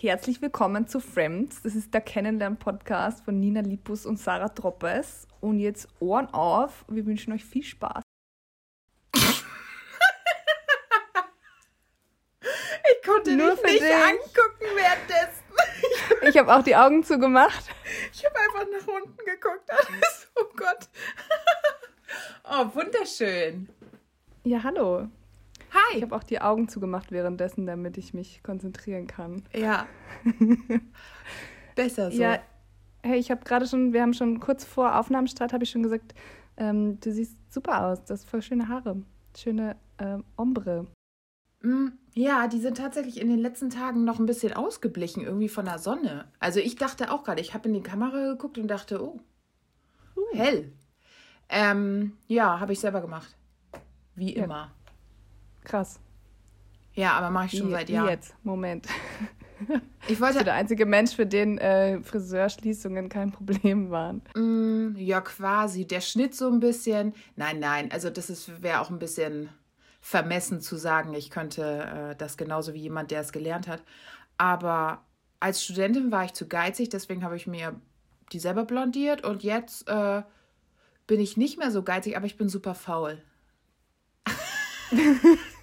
Herzlich willkommen zu Friends. Das ist der Kennenlern-Podcast von Nina Lipus und Sarah Troppes. Und jetzt Ohren auf. Wir wünschen euch viel Spaß. Ich konnte Nur dich nicht dich. angucken währenddessen. Ich habe auch die Augen zugemacht. Ich habe einfach nach unten geguckt. Alles. Oh Gott. Oh, wunderschön. Ja, hallo. Hi. Ich habe auch die Augen zugemacht währenddessen, damit ich mich konzentrieren kann. Ja. Besser so. Ja, hey, ich habe gerade schon, wir haben schon kurz vor Aufnahmestart, habe ich schon gesagt, ähm, du siehst super aus. Das ist voll schöne Haare. Schöne ähm, Ombre. Mm, ja, die sind tatsächlich in den letzten Tagen noch ein bisschen ausgeblichen, irgendwie von der Sonne. Also ich dachte auch gerade, ich habe in die Kamera geguckt und dachte, oh, uh. hell. Ähm, ja, habe ich selber gemacht. Wie ja. immer. Krass. Ja, aber mache ich schon wie, seit Jahren. Jetzt, Moment. Ich wollte. Der einzige Mensch, für den äh, Friseurschließungen kein Problem waren. Mm, ja, quasi. Der Schnitt so ein bisschen. Nein, nein. Also, das wäre auch ein bisschen vermessen zu sagen, ich könnte äh, das genauso wie jemand, der es gelernt hat. Aber als Studentin war ich zu geizig, deswegen habe ich mir die selber blondiert und jetzt äh, bin ich nicht mehr so geizig, aber ich bin super faul.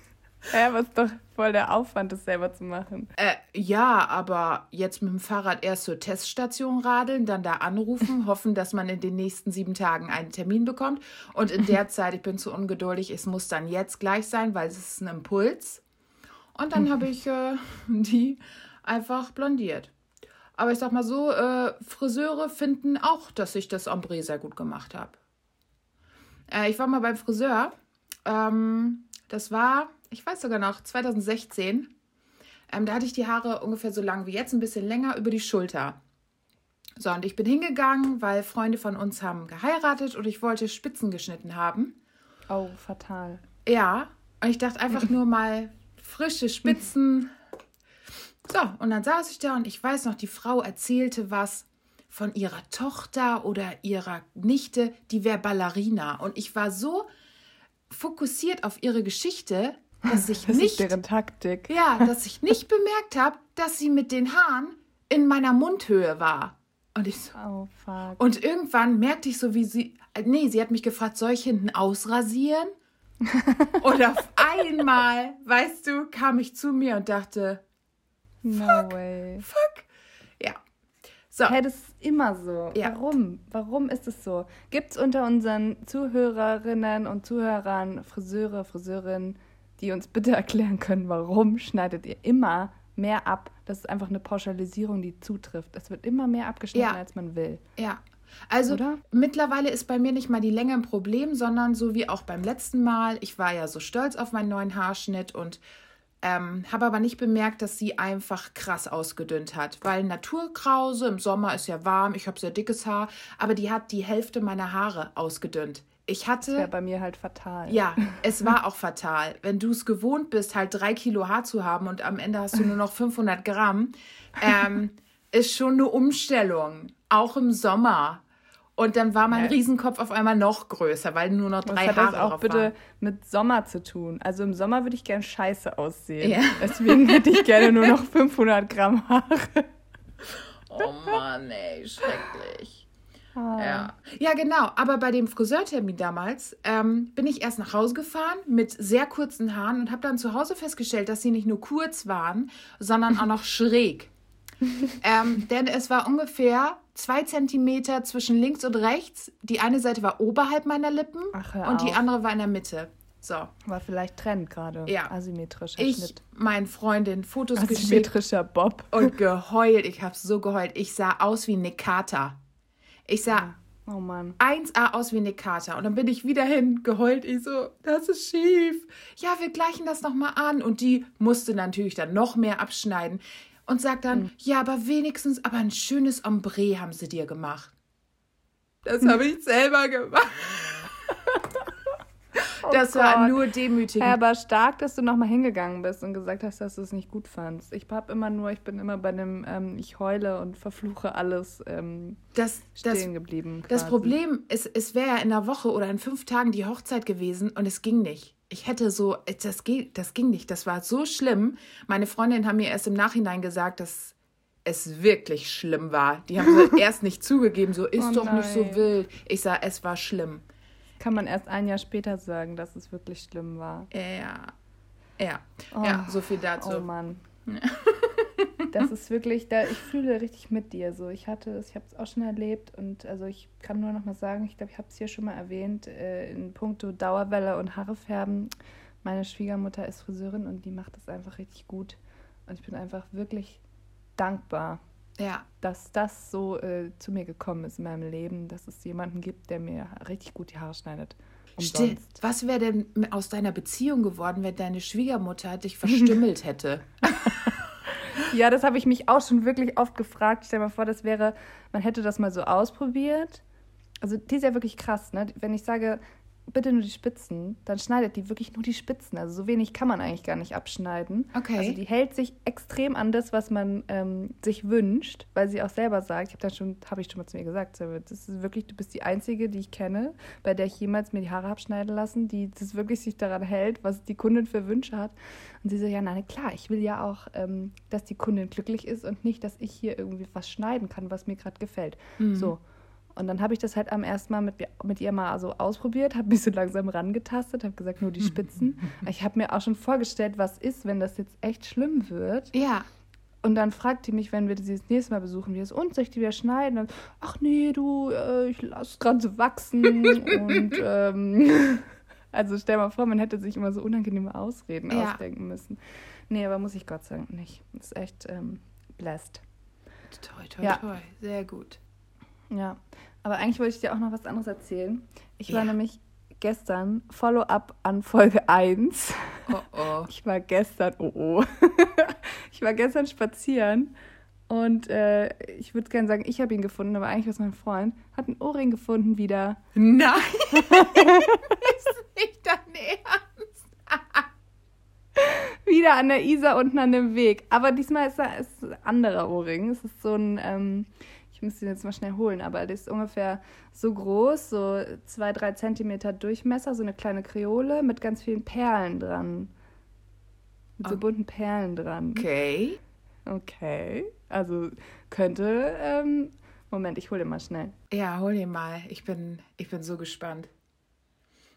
Ja, aber ist doch voll der Aufwand, das selber zu machen. Äh, ja, aber jetzt mit dem Fahrrad erst zur Teststation radeln, dann da anrufen, hoffen, dass man in den nächsten sieben Tagen einen Termin bekommt. Und in der Zeit, ich bin zu ungeduldig, es muss dann jetzt gleich sein, weil es ist ein Impuls. Und dann habe ich äh, die einfach blondiert. Aber ich sag mal so, äh, Friseure finden auch, dass ich das Ombre sehr gut gemacht habe. Äh, ich war mal beim Friseur. Ähm, das war ich weiß sogar noch, 2016. Ähm, da hatte ich die Haare ungefähr so lang wie jetzt, ein bisschen länger über die Schulter. So, und ich bin hingegangen, weil Freunde von uns haben geheiratet und ich wollte Spitzen geschnitten haben. Oh, fatal. Ja, und ich dachte einfach nur mal frische Spitzen. So, und dann saß ich da und ich weiß noch, die Frau erzählte was von ihrer Tochter oder ihrer Nichte, die wäre Ballerina. Und ich war so fokussiert auf ihre Geschichte, dass ich das nicht. Deren Taktik. Ja, dass ich nicht bemerkt habe, dass sie mit den Haaren in meiner Mundhöhe war. Und ich so. Oh, fuck. Und irgendwann merkte ich so, wie sie. Nee, sie hat mich gefragt, soll ich hinten ausrasieren? und auf einmal, weißt du, kam ich zu mir und dachte. No fuck, way. Fuck. Ja. So. Hey, das ist immer so. Ja. Warum? Warum ist es so? Gibt es unter unseren Zuhörerinnen und Zuhörern Friseure, Friseurinnen, die uns bitte erklären können, warum schneidet ihr immer mehr ab? Das ist einfach eine Pauschalisierung, die zutrifft. Es wird immer mehr abgeschnitten, ja. als man will. Ja. Also Oder? mittlerweile ist bei mir nicht mal die Länge ein Problem, sondern so wie auch beim letzten Mal. Ich war ja so stolz auf meinen neuen Haarschnitt und ähm, habe aber nicht bemerkt, dass sie einfach krass ausgedünnt hat. Weil Naturkrause im Sommer ist ja warm, ich habe sehr dickes Haar, aber die hat die Hälfte meiner Haare ausgedünnt. Ich hatte. Das wäre bei mir halt fatal. Ja, es war auch fatal. Wenn du es gewohnt bist, halt drei Kilo Haar zu haben und am Ende hast du nur noch 500 Gramm, ähm, ist schon eine Umstellung. Auch im Sommer. Und dann war mein ja. Riesenkopf auf einmal noch größer, weil nur noch drei Was Haare hat das auch bitte waren. mit Sommer zu tun? Also im Sommer würde ich gern scheiße aussehen. Ja. Deswegen hätte ich gerne nur noch 500 Gramm Haare. Oh Mann, ey, schrecklich. Ja. ja, genau. Aber bei dem Friseurtermin damals ähm, bin ich erst nach Hause gefahren mit sehr kurzen Haaren und habe dann zu Hause festgestellt, dass sie nicht nur kurz waren, sondern auch noch schräg. ähm, denn es war ungefähr zwei Zentimeter zwischen links und rechts. Die eine Seite war oberhalb meiner Lippen Ach, und die andere war in der Mitte. So. War vielleicht Trend gerade. Ja. Asymmetrischer ich, Schnitt. meinen Freundin Fotos Asymmetrischer geschickt. Bob. Und geheult. Ich habe so geheult. Ich sah aus wie Nick Carter. Ich sah oh Mann. 1A aus wie eine Karte. Und dann bin ich wieder hin, geheult. Ich so, das ist schief. Ja, wir gleichen das nochmal an. Und die musste natürlich dann noch mehr abschneiden. Und sagt dann, mhm. ja, aber wenigstens, aber ein schönes Ombre haben sie dir gemacht. Das habe ich selber gemacht. Oh das Gott. war nur demütigend. Ja, aber stark, dass du nochmal hingegangen bist und gesagt hast, dass du es nicht gut fandst. Ich habe immer nur, ich bin immer bei dem, ähm, ich heule und verfluche alles ähm, das, stehen das, geblieben. Quasi. Das Problem ist, es wäre ja in einer Woche oder in fünf Tagen die Hochzeit gewesen und es ging nicht. Ich hätte so, das, geht, das ging nicht. Das war so schlimm. Meine Freundinnen haben mir erst im Nachhinein gesagt, dass es wirklich schlimm war. Die haben erst nicht zugegeben, so ist Oh doch nicht so nein. wild. Ich sah, es war schlimm. Kann man erst ein Jahr später sagen, dass es wirklich schlimm war. Ja. Ja. Oh. Ja, so viel dazu. Oh Mann. Das ist wirklich, da ich fühle richtig mit dir. So, ich hatte es, ich habe es auch schon erlebt und also ich kann nur noch mal sagen, ich glaube, ich habe es hier schon mal erwähnt, äh, in puncto Dauerwelle und Haare färben. Meine Schwiegermutter ist Friseurin und die macht das einfach richtig gut. Und ich bin einfach wirklich dankbar, Ja. dass das so äh, zu mir gekommen ist in meinem Leben, dass es jemanden gibt, der mir richtig gut die Haare schneidet. Umsonst. Was wäre denn aus deiner Beziehung geworden, wenn deine Schwiegermutter dich verstümmelt hätte? Ja, das habe ich mich auch schon wirklich oft gefragt. Stell dir mal vor, das wäre, man hätte das mal so ausprobiert. Also die ist ja wirklich krass, ne? Wenn ich sage, bitte nur die Spitzen, dann schneidet die wirklich nur die Spitzen. Also so wenig kann man eigentlich gar nicht abschneiden. Okay. Also die hält sich extrem an das, was man ähm, sich wünscht, weil sie auch selber sagt, ich habe dann schon, habe ich schon mal zu mir gesagt, das ist wirklich, du bist die einzige, die ich kenne, bei der ich jemals mir die Haare habe schneiden lassen, die das wirklich sich daran hält, was die Kundin für Wünsche hat. Und sie so, ja, nein, klar, ich will ja auch, ähm, dass die Kundin glücklich ist und nicht, dass ich hier irgendwie was schneiden kann, was mir gerade gefällt. So. Und dann habe ich das halt am ersten Mal mit, mit ihr mal so ausprobiert, habe mich so langsam rangetastet, habe gesagt, nur die Spitzen. Ich habe mir auch schon vorgestellt, was ist, wenn das jetzt echt schlimm wird. ja. Und dann fragt die mich, wenn wir sie das nächste Mal besuchen, wie es und soll ich die wieder schneiden? Und, Ach nee, du, äh, ich lasse gerade so wachsen. und ähm, also stell mal vor, man hätte sich immer so unangenehme Ausreden Ja. ausdenken müssen. Nee, aber muss ich Gott sei Dank nicht. Das ist echt ähm, blessed. Toi, toi, Ja. toi. Sehr gut. Ja, aber eigentlich wollte ich dir auch noch was anderes erzählen. Ich war Ja. nämlich gestern Follow-up an Folge 1. Oh oh. Ich war gestern, oh oh, ich war gestern spazieren und äh, ich würde gerne sagen, ich habe ihn gefunden, aber eigentlich war es mein Freund, hat einen Ohrring gefunden wieder. Nein! ist nicht dein Ernst. Wieder an der Isar unten an dem Weg. Aber diesmal ist er ist ein anderer Ohrring. Es ist so ein, ähm, muss ihn jetzt mal schnell holen, aber der ist ungefähr so groß, so zwei, drei Zentimeter Durchmesser, so eine kleine Kreole mit ganz vielen Perlen dran. Mit so Oh. bunten Perlen dran. Okay. Okay. Also könnte, ähm, Moment, ich hole den mal schnell. Ja, hol ihn mal. Ich bin, ich bin so gespannt.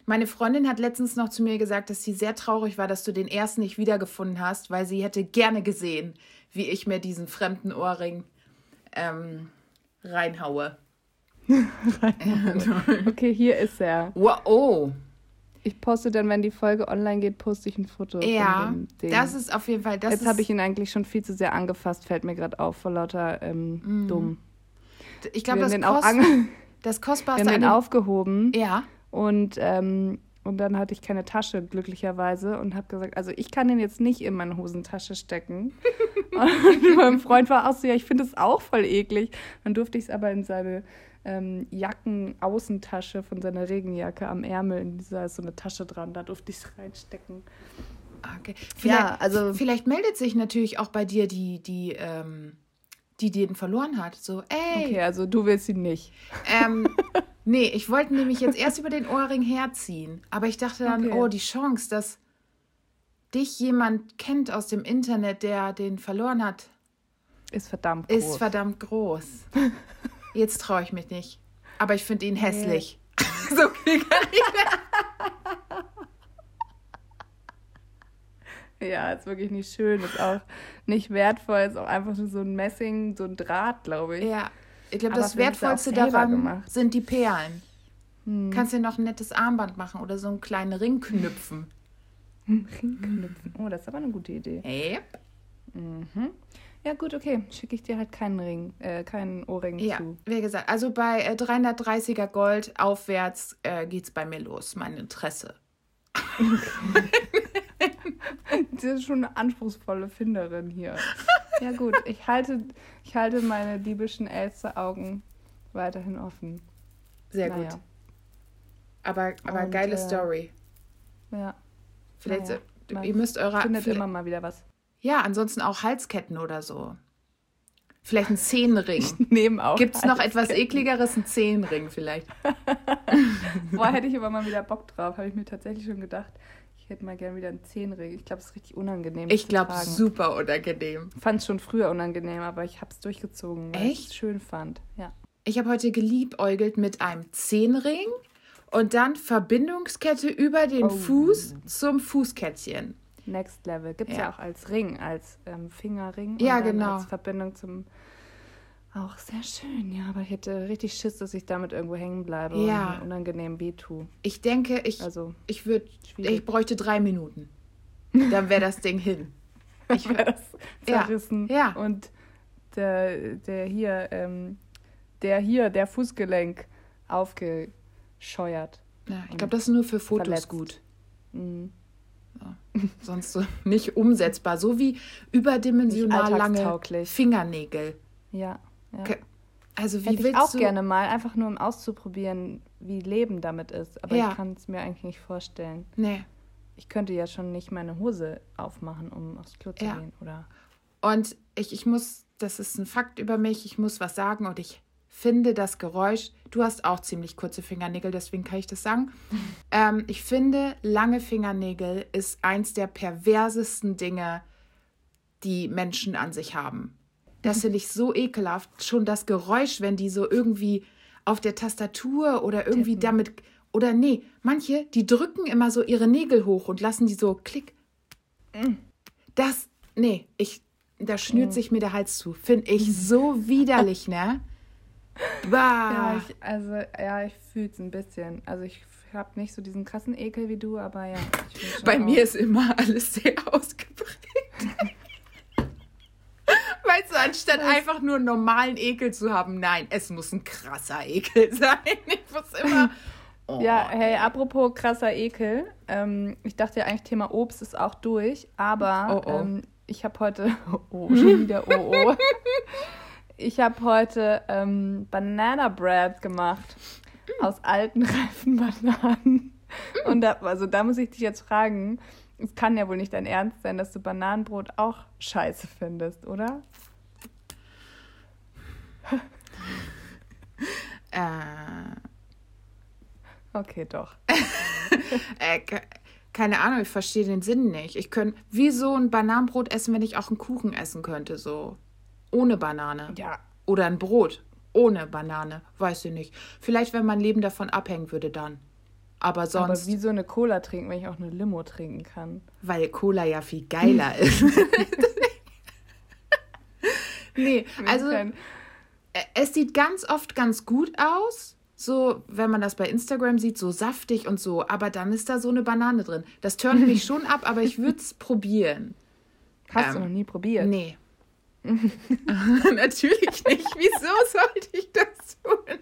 Meine Freundin hat letztens noch zu mir gesagt, dass sie sehr traurig war, dass du den ersten nicht wiedergefunden hast, weil sie hätte gerne gesehen, wie ich mir diesen fremden Ohrring ähm, reinhaue. Okay, hier ist er. Wow, oh, Ich poste dann, wenn die Folge online geht, poste ich ein Foto ja, das ist auf jeden Fall, das Jetzt habe ich ihn eigentlich schon viel zu sehr angefasst, fällt mir gerade auf, vor lauter ähm, dumm. ich glaube, wir das, haben kost, das wir kostbarste haben an den dem, aufgehoben ja, und, ähm, und dann hatte ich keine Tasche, glücklicherweise, und habe gesagt, also ich kann den jetzt nicht in meine Hosentasche stecken. und mein Freund war auch so, ja, ich finde es auch voll eklig. Dann durfte ich es aber in seine ähm, Jacken-Außentasche von seiner Regenjacke am Ärmel, in dieser ist so eine Tasche dran, da durfte ich es reinstecken. okay. Vielleicht, Ja, also- vielleicht meldet sich natürlich auch bei dir die, die, ähm, die den verloren hat. So, ey, Okay, also du willst ihn nicht. Ähm, nee, ich wollte nämlich jetzt erst über den Ohrring herziehen. Aber ich dachte dann, Okay. oh, die Chance, dass dich jemand kennt aus dem Internet, der den verloren hat, Ist verdammt groß. ist verdammt groß. Jetzt traue ich mich nicht. Aber ich finde ihn hässlich. so viel kann ich Ja, ist wirklich nicht schön, ist auch nicht wertvoll, ist auch einfach nur so ein Messing, so ein Draht, glaube ich. Ja, ich glaube, das er Wertvollste daran gemacht. Hm. sind die Perlen. Kannst dir noch ein nettes Armband machen oder so einen kleinen Ring knüpfen. Ringknüpfen. Oh, das ist aber eine gute Idee. Yep. Mhm. Ja, gut, okay. Schicke ich dir halt keinen Ring, äh, keinen Ohrring Ja, zu. wie gesagt, also bei äh, 330er Gold aufwärts äh, geht's bei mir los, mein Interesse. Das ist schon eine anspruchsvolle Finderin hier. Ja, gut. Ich halte, ich halte meine diebischen Elster-Augen weiterhin offen. Sehr Naja. gut. Aber, aber Und, geile äh, Story. Ja. Vielleicht, naja, man ihr müsst eure. Findet immer mal wieder was. Ja, ansonsten auch Halsketten oder so. Vielleicht ein Zehenring. Nehmen auch. Gibt es noch etwas ekligeres? Ein Zehenring vielleicht. Boah, hätte ich aber mal wieder Bock drauf, habe ich mir tatsächlich schon gedacht. Ich hätte mal gerne wieder einen Zehenring. Ich glaube, es ist richtig unangenehm. Ich glaube, super unangenehm. Fand es schon früher unangenehm, aber ich habe es durchgezogen, weil ich es schön fand. Ja. Ich habe heute geliebäugelt mit einem Zehenring und dann Verbindungskette über den oh. Fuß zum Fußkettchen. Next Level. Gibt es ja. ja. auch als Ring, als ähm, Fingerring. Ja, genau. Als Verbindung zum. Auch sehr schön, ja, aber ich hätte richtig Schiss, dass ich damit irgendwo hängen bleibe ja. und unangenehm wehtue. Ich denke, ich, also, ich würde, ich bräuchte drei Minuten. Dann wäre das Ding hin. Ich wäre das zerrissen. Ja. ja. Und der, der hier, ähm, der hier, der Fußgelenk aufgescheuert. Ja, ich glaube, das ist nur für Fotos verletzt. gut. Mhm. Ja. Sonst so nicht umsetzbar. So wie überdimensional lange Fingernägel. Ja. Ja. Also wie Hätte willst ich auch du... gerne mal, einfach nur um auszuprobieren, wie Leben damit ist. Aber ja. ich kann es mir eigentlich nicht vorstellen. Nee. Ich könnte ja schon nicht meine Hose aufmachen, um aufs Klo zu ja. gehen, oder? Und ich, ich muss, das ist ein Fakt über mich, ich muss was sagen und ich finde das Geräusch, du hast auch ziemlich kurze Fingernägel, deswegen kann ich das sagen. Ähm, ich finde, lange Fingernägel ist eins der perversesten Dinge, die Menschen an sich haben. Das finde ich so ekelhaft. Schon das Geräusch, wenn die so irgendwie auf der Tastatur oder irgendwie Tippen. damit. Oder nee, manche, die drücken immer so ihre Nägel hoch und lassen die so klick. Mm. Das, nee, ich, da schnürt mm. sich mir der Hals zu. Finde ich so widerlich, ne? Bah. Ja, ich, also ja, ich fühle es ein bisschen. Also ich habe nicht so diesen krassen Ekel wie du, aber ja. Bei auch. mir ist immer alles sehr ausgeprägt. weißt du, anstatt Was? einfach nur normalen Ekel zu haben, nein, es muss ein krasser Ekel sein. Ich muss immer. Oh. Ja, hey, apropos krasser Ekel. Ähm, ich dachte ja eigentlich, Thema Obst ist auch durch, aber oh, oh. Ähm, ich habe heute. Oh, schon wieder oh, oh. Ich habe heute ähm, Banana Bread gemacht. Aus alten, reifen Bananen. Und da, also da muss ich dich jetzt fragen, es kann ja wohl nicht dein Ernst sein, dass du Bananenbrot auch scheiße findest, oder? äh. Okay, doch. äh, keine Ahnung, ich verstehe den Sinn nicht. Ich könnte wie so ein Bananenbrot essen, wenn ich auch einen Kuchen essen könnte, so. Ohne Banane. Ja. Oder ein Brot ohne Banane. Weiß ich nicht. Vielleicht, wenn mein Leben davon abhängen würde, dann. Aber sonst. Aber wie so eine Cola trinken, wenn ich auch eine Limo trinken kann? Weil Cola ja viel geiler ist. nee, also. Es sieht ganz oft ganz gut aus. So, wenn man das bei Instagram sieht, so saftig und so. Aber dann ist da so eine Banane drin. Das turnt mich schon ab, aber ich würde es probieren. Hast ähm, du noch nie probiert? Nee. Natürlich nicht. Wieso sollte ich das tun?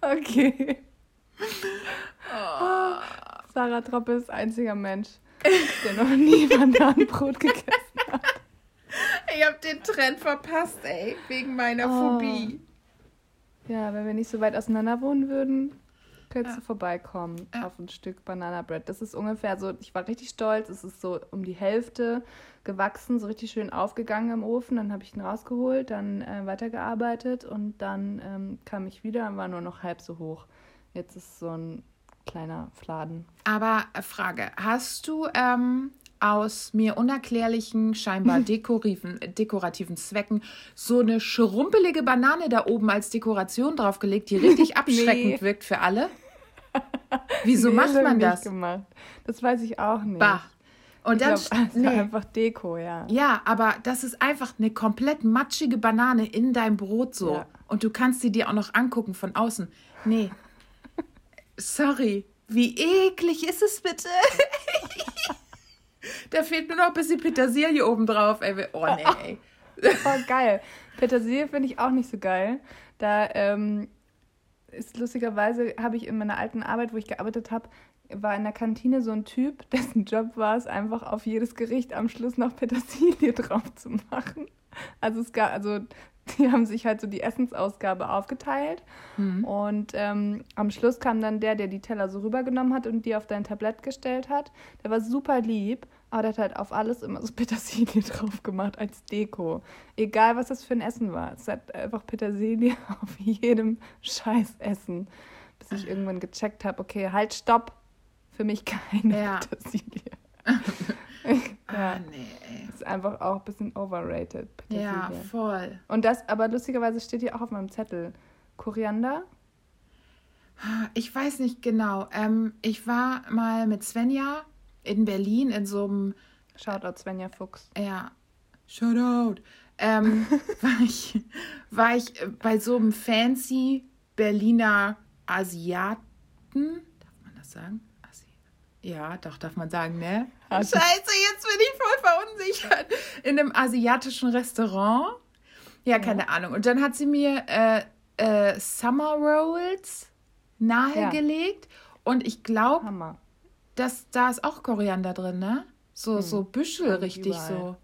okay. Oh. Sarah Troppe ist einziger Mensch, der noch nie Bananenbrot gegessen hat. Ich habe den Trend verpasst, ey, wegen meiner oh. Phobie. Ja, wenn wir nicht so weit auseinander wohnen würden, Könntest ja. du vorbeikommen ja. auf ein Stück Banana Bread. Das ist ungefähr so, ich war richtig stolz, es ist so um die Hälfte gewachsen, so richtig schön aufgegangen im Ofen. Dann habe ich ihn rausgeholt, dann äh, weitergearbeitet und dann ähm, kam ich wieder und war nur noch halb so hoch. Jetzt ist so ein kleiner Fladen. Aber äh, Frage, hast du ähm, aus mir unerklärlichen, scheinbar dekorativen, dekorativen Zwecken so eine schrumpelige Banane da oben als Dekoration draufgelegt, die richtig abschreckend nee. wirkt für alle? Wieso nee, macht man das? Gemacht. Das weiß ich auch nicht. Bah. Und dann glaub, nee. einfach Deko, ja. Ja, aber das ist einfach eine komplett matschige Banane in deinem Brot so. Ja. Und du kannst sie dir auch noch angucken von außen. Nee. Sorry. Wie eklig ist es bitte? Da fehlt nur noch ein bisschen Petersilie oben drauf. Ey. Oh nee, ey. Oh, geil. Petersilie finde ich auch nicht so geil. Da ähm, ist lustigerweise, habe ich in meiner alten Arbeit, wo ich gearbeitet habe, war in der Kantine so ein Typ, dessen Job war es, einfach auf jedes Gericht am Schluss noch Petersilie drauf zu machen. Also es gab, also die haben sich halt so die Essensausgabe aufgeteilt. Mhm. Und ähm, am Schluss kam dann der, der die Teller so rübergenommen hat und die auf dein Tablett gestellt hat. Der war super lieb, aber der hat halt auf alles immer so Petersilie drauf gemacht als Deko. Egal, was das für ein Essen war. Es hat einfach Petersilie auf jedem Scheißessen. bis ich irgendwann gecheckt habe, okay, halt, stopp. Für mich keine ja. Petersilie. ja. Ah, nee. Ist einfach auch ein bisschen overrated. Petersilie. Ja, voll. Und das, aber lustigerweise steht hier auch auf meinem Zettel. Koriander? Ich weiß nicht genau. Ähm, ich war mal mit Svenja in Berlin in so einem. Shoutout Svenja Fuchs. Ja. Shoutout. Ähm, war, ich, war ich bei so einem fancy Berliner Asiaten. Darf man das sagen? Ja, doch, darf man sagen, ne? Scheiße, jetzt bin ich voll verunsichert. In einem asiatischen Restaurant. Ja, keine ja. Ahnung. Und dann hat sie mir äh, äh, Summer Rolls nahegelegt. Ja. Und ich glaube, dass da ist auch Koriander drin, ne? So, hm. so Büschel, richtig überall. so.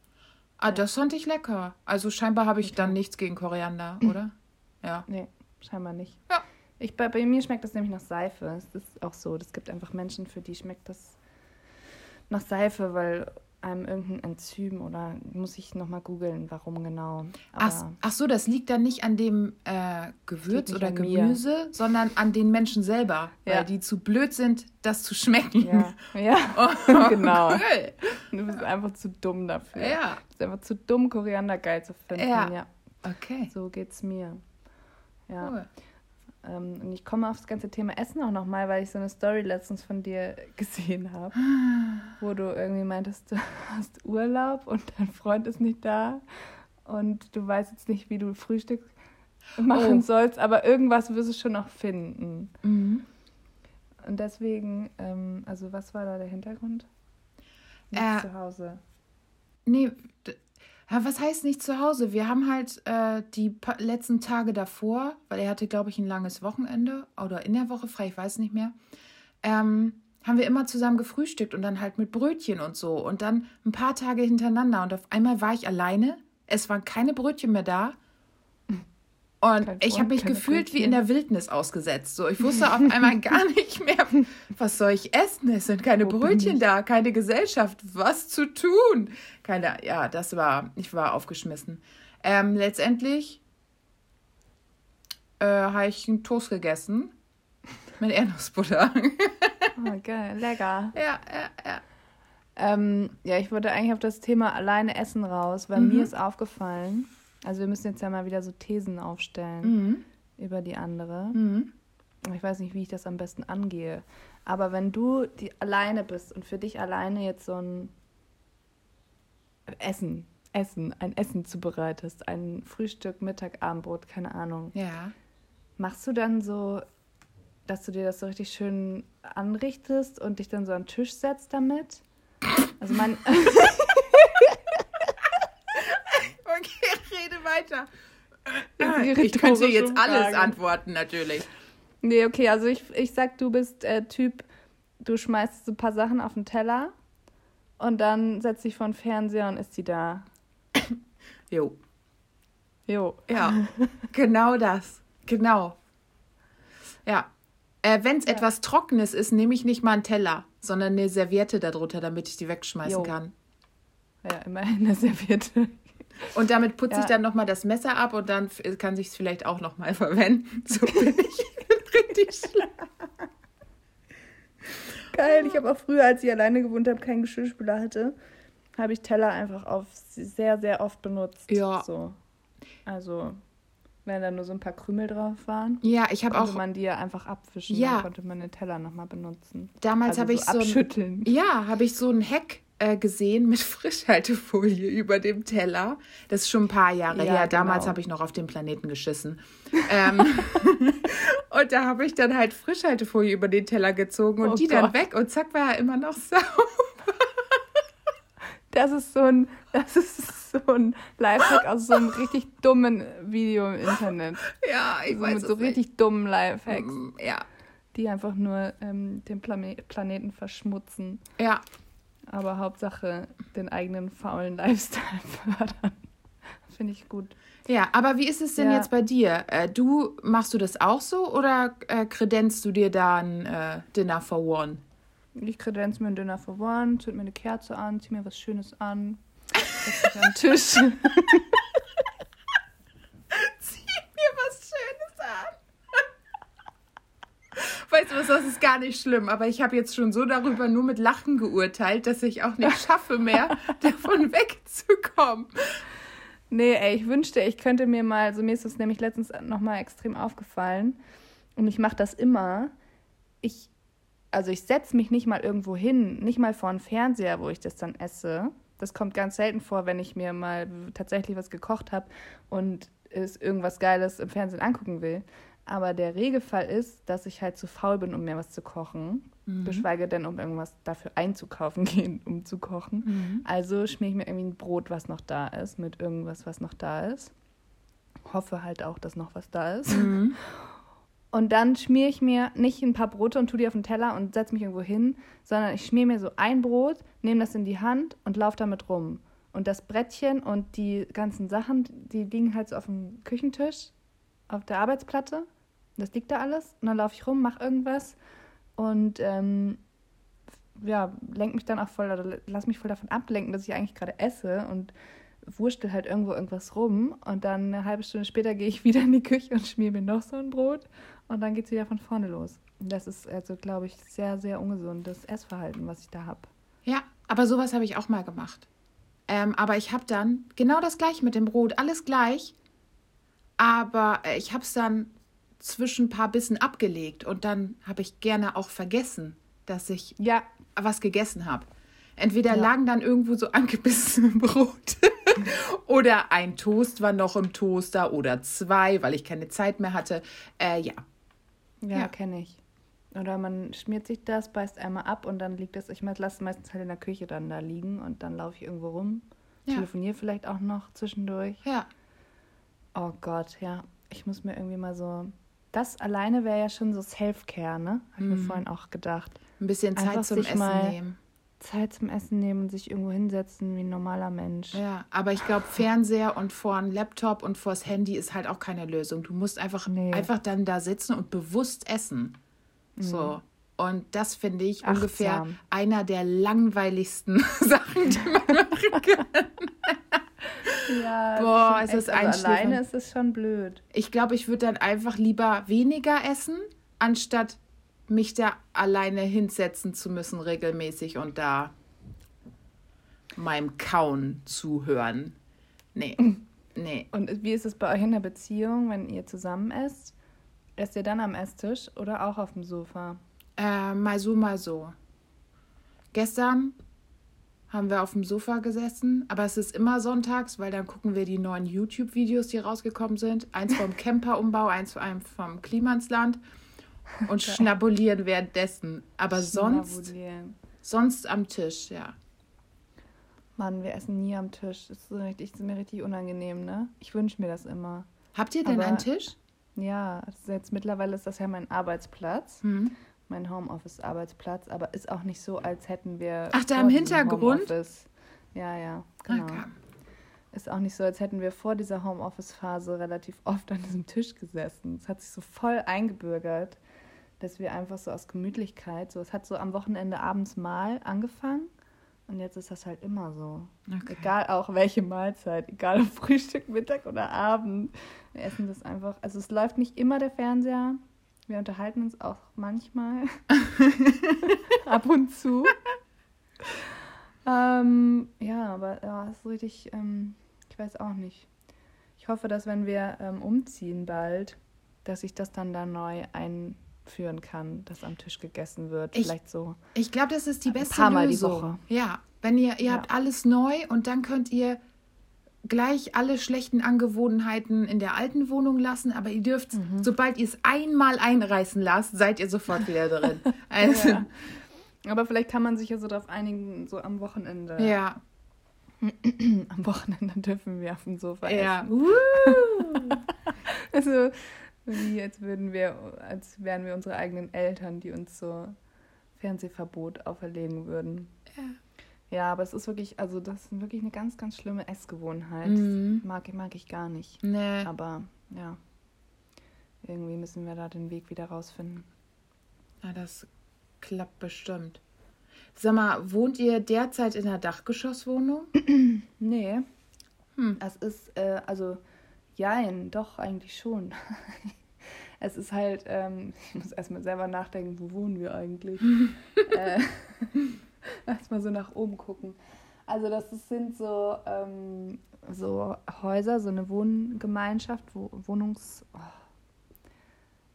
Ah, das fand ich lecker. Also scheinbar habe ich okay. dann nichts gegen Koriander, oder? Ja. Nee, scheinbar nicht. Ja. Ich, bei, bei mir schmeckt das nämlich nach Seife. Das ist auch so. Es gibt einfach Menschen, für die schmeckt das nach Seife, weil einem irgendein Enzym oder muss ich nochmal googeln, warum genau. Ach, ach, so, das liegt dann nicht an dem äh, Gewürz oder Gemüse, mir. sondern an den Menschen selber, ja. weil die zu blöd sind, das zu schmecken. Ja, ja. Oh, genau. Cool. Du bist einfach zu dumm dafür. Ja. Du bist einfach zu dumm, Koriander geil zu finden. Ja. ja. Okay. So geht's mir. Ja. Cool. Ähm, und ich komme auf das ganze Thema Essen auch nochmal, weil ich so eine Story letztens von dir gesehen habe, wo du irgendwie meintest, du hast Urlaub und dein Freund ist nicht da und du weißt jetzt nicht, wie du Frühstück machen oh. sollst, aber irgendwas wirst du schon noch finden. Mhm. Und deswegen, ähm, also was war da der Hintergrund? Nicht äh, zu Hause. Nee, ja, was heißt nicht zu Hause? Wir haben halt äh, die letzten Tage davor, weil er hatte, glaube ich, ein langes Wochenende oder in der Woche frei, ich weiß nicht mehr, ähm, haben wir immer zusammen gefrühstückt und dann halt mit Brötchen und so. Und dann ein paar Tage hintereinander und auf einmal war ich alleine. Es waren keine Brötchen mehr da. Und ich habe mich gefühlt wie in der Wildnis ausgesetzt. So, ich wusste auf einmal gar nicht mehr, was soll ich essen? Es sind keine Wo Brötchen da, keine Gesellschaft, was zu tun? Keine, ja, das war, ich war aufgeschmissen. Ähm, letztendlich äh, habe ich einen Toast gegessen mit Erdnussbutter. oh, geil, lecker. Ja, ja, ja. Ähm, ja, ich wollte eigentlich auf das Thema alleine essen raus, weil mhm. mir ist aufgefallen, also wir müssen jetzt ja mal wieder so Thesen aufstellen mhm. über die andere. Mhm. Ich weiß nicht, wie ich das am besten angehe. Aber wenn du die alleine bist und für dich alleine jetzt so ein Essen, Essen, ein Essen zubereitest, ein Frühstück, Mittag, Abendbrot, keine Ahnung. Ja. Machst du dann so, dass du dir das so richtig schön anrichtest und dich dann so an den Tisch setzt damit? Also mein weiter. Ich könnte jetzt alles Frage. antworten, natürlich. Nee, okay, also ich, ich sag, du bist äh, Typ, du schmeißt so ein paar Sachen auf den Teller und dann setzt dich vor den Fernseher und ist sie da. Jo. Jo. Ja, genau das. Genau. Ja. Äh, Wenn es ja. etwas Trockenes ist, nehme ich nicht mal einen Teller, sondern eine Serviette darunter, damit ich die wegschmeißen jo. kann. Ja, immerhin eine Serviette. Und damit putze ja. ich dann nochmal das Messer ab und dann kann sich es vielleicht auch nochmal verwenden. So bin ich richtig schlecht. Geil, ich habe auch früher, als ich alleine gewohnt habe, keinen Geschirrspüler hatte, habe ich Teller einfach auf sehr, sehr oft benutzt. Ja. So. Also, wenn da nur so ein paar Krümel drauf waren. Ja, ich habe auch. Konnte man die ja einfach abwischen. Ja. Dann konnte man den Teller nochmal benutzen. Damals also habe ich so. Abschütteln. Ein, ja, habe ich so ein Heck äh, gesehen mit Frischhaltefolie über dem Teller. Das ist schon ein paar Jahre ja, her. Damals genau. habe ich noch auf den Planeten geschissen. ähm, und da habe ich dann halt Frischhaltefolie über den Teller gezogen und oh die Gott. dann weg und zack war er immer noch sauber. Das ist so ein, das ist so ein Lifehack aus so einem richtig dummen Video im Internet. Ja, ich so weiß Mit so nicht. richtig dummen Lifehacks. Mm, ja. Die einfach nur ähm, den Plane Planeten verschmutzen. Ja, aber Hauptsache den eigenen faulen Lifestyle fördern. Finde ich gut. Ja, aber wie ist es denn ja. jetzt bei dir? Äh, du machst du das auch so oder äh, kredenzt du dir da ein äh, Dinner for One? Ich kredenz mir ein Dinner for One, zünd mir eine Kerze an, zieh mir was Schönes an, setz mich am Tisch. zieh mir was Schönes an. Weißt du was, das ist gar nicht schlimm, aber ich habe jetzt schon so darüber nur mit Lachen geurteilt, dass ich auch nicht schaffe mehr, davon wegzukommen. Nee, ey, ich wünschte, ich könnte mir mal, so mir ist das nämlich letztens nochmal extrem aufgefallen und ich mache das immer. Ich, also ich setze mich nicht mal irgendwo hin, nicht mal vor einen Fernseher, wo ich das dann esse. Das kommt ganz selten vor, wenn ich mir mal tatsächlich was gekocht habe und es irgendwas Geiles im Fernsehen angucken will. Aber der Regelfall ist, dass ich halt zu faul bin, um mir was zu kochen. Mhm. Geschweige denn, um irgendwas dafür einzukaufen gehen, um zu kochen. Mhm. Also schmier ich mir irgendwie ein Brot, was noch da ist, mit irgendwas, was noch da ist. Hoffe halt auch, dass noch was da ist. Mhm. Und dann schmiere ich mir nicht ein paar Brote und tue die auf den Teller und setze mich irgendwo hin, sondern ich schmiere mir so ein Brot, nehme das in die Hand und laufe damit rum. Und das Brettchen und die ganzen Sachen, die liegen halt so auf dem Küchentisch, auf der Arbeitsplatte. Das liegt da alles. Und dann laufe ich rum, mache irgendwas und ähm, ja, lenk mich dann auch voll, oder lass mich voll davon ablenken, dass ich eigentlich gerade esse und wurschtel halt irgendwo irgendwas rum. Und dann eine halbe Stunde später gehe ich wieder in die Küche und schmier mir noch so ein Brot. Und dann geht es wieder von vorne los. Das ist also, glaube ich, sehr, sehr ungesundes Essverhalten, was ich da habe. Ja, aber sowas habe ich auch mal gemacht. Ähm, aber ich habe dann genau das gleiche mit dem Brot, alles gleich. Aber äh, ich habe es dann zwischen ein paar Bissen abgelegt und dann habe ich gerne auch vergessen, dass ich ja. was gegessen habe. Entweder ja. lagen dann irgendwo so angebissene Brot oder ein Toast war noch im Toaster oder zwei, weil ich keine Zeit mehr hatte. Äh, ja. Ja, ja. kenne ich. Oder man schmiert sich das, beißt einmal ab und dann liegt das, ich lasse meistens halt in der Küche dann da liegen und dann laufe ich irgendwo rum. Ja. Telefoniere vielleicht auch noch zwischendurch. Ja. Oh Gott, ja. Ich muss mir irgendwie mal so. Das alleine wäre ja schon so Self-Care, ne? Habe ich mhm. mir vorhin auch gedacht. Ein bisschen Zeit Einfach zum Essen nehmen. Zeit zum Essen nehmen und sich irgendwo hinsetzen wie ein normaler Mensch. Ja, aber ich glaube, Fernseher und vor einem Laptop und vors Handy ist halt auch keine Lösung. Du musst einfach, nee. einfach dann da sitzen und bewusst essen. Mhm. So. Und das finde ich Achtsam. ungefähr einer der langweiligsten Sachen, die man machen kann. Ja, Boah, es ist, ein also Alleine ist es schon blöd. Ich glaube, ich würde dann einfach lieber weniger essen, anstatt mich da alleine hinsetzen zu müssen regelmäßig und da meinem Kauen zuhören. Nee. Nee. Und wie ist es bei euch in der Beziehung, wenn ihr zusammen esst? Esst ihr dann am Esstisch oder auch auf dem Sofa? Äh, mal so, mal so. Gestern haben wir auf dem Sofa gesessen, aber es ist immer sonntags, weil dann gucken wir die neuen YouTube-Videos, die rausgekommen sind. Eins vom Camperumbau, eins vom Klimansland und schnabulieren währenddessen. Aber sonst, sonst am Tisch, ja. Mann, wir essen nie am Tisch. Das ist, so richtig, das ist mir richtig unangenehm, ne? Ich wünsche mir das immer. Habt ihr denn Aber, einen Tisch? Ja, jetzt mittlerweile ist das ja mein Arbeitsplatz. Hm. Mein Homeoffice-Arbeitsplatz, aber ist auch nicht so, als hätten wir. Ach, da im Hintergrund? Ja, ja, genau. Okay. Ist auch nicht so, als hätten wir vor dieser Homeoffice-Phase relativ oft an diesem Tisch gesessen. Es hat sich so voll eingebürgert dass wir einfach so aus Gemütlichkeit, so es hat so am Wochenende abends mal angefangen und jetzt ist das halt immer so. Okay. Egal auch welche Mahlzeit, egal ob Frühstück, Mittag oder Abend. Wir essen das einfach. Also es läuft nicht immer der Fernseher. Wir unterhalten uns auch manchmal. Ab und zu. ähm, ja, aber ja, es ist richtig, ähm, ich weiß auch nicht. Ich hoffe, dass wenn wir ähm, umziehen bald, dass ich das dann da neu ein führen kann, dass am Tisch gegessen wird. Ich, Vielleicht so. Ich glaube, das ist die beste ein paar Mal Lösung. die Woche. Ja, wenn ihr, ihr ja. habt alles neu und dann könnt ihr gleich alle schlechten Angewohnheiten in der alten Wohnung lassen, aber ihr dürft, mhm. sobald ihr es einmal einreißen lasst, seid ihr sofort wieder drin. Also, ja. Aber vielleicht kann man sich ja so darauf einigen, so am Wochenende. Ja. am Wochenende dürfen wir auf dem Sofa ja. essen. Also wie als würden wir, als wären wir unsere eigenen Eltern, die uns so Fernsehverbot auferlegen würden. Ja. Ja, aber es ist wirklich, also das ist wirklich eine ganz, ganz schlimme Essgewohnheit. Mhm. Mag, mag ich gar nicht. Nee. Aber ja, irgendwie müssen wir da den Weg wieder rausfinden. Ja, das klappt bestimmt. Sag mal, wohnt ihr derzeit in einer Dachgeschosswohnung? nee. Hm. Es ist, äh, also Jein, doch, eigentlich schon. Es ist halt, ähm, ich muss erstmal selber nachdenken, wo wohnen wir eigentlich? äh, erstmal so nach oben gucken. Also das sind so, ähm, so Häuser, so eine Wohngemeinschaft, wo Wohnungs... Oh,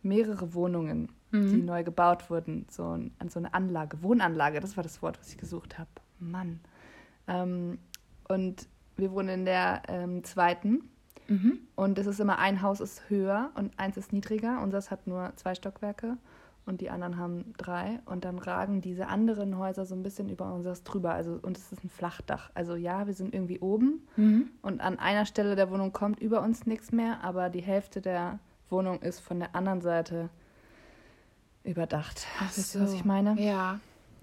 mehrere Wohnungen, mhm. die neu gebaut wurden, so, an so eine Anlage, Wohnanlage, das war das Wort, was ich gesucht habe. Mann. Ähm, und wir wohnen in der ähm, zweiten. Mhm. Und es ist immer ein Haus ist höher und eins ist niedriger. Unseres hat nur zwei Stockwerke und die anderen haben drei. Und dann ragen diese anderen Häuser so ein bisschen über unseres drüber. Also, und es ist ein Flachdach. Also ja, wir sind irgendwie oben mhm. und an einer Stelle der Wohnung kommt über uns nichts mehr, aber die Hälfte der Wohnung ist von der anderen Seite überdacht. Ach Wisst ihr, was ich meine? Ja.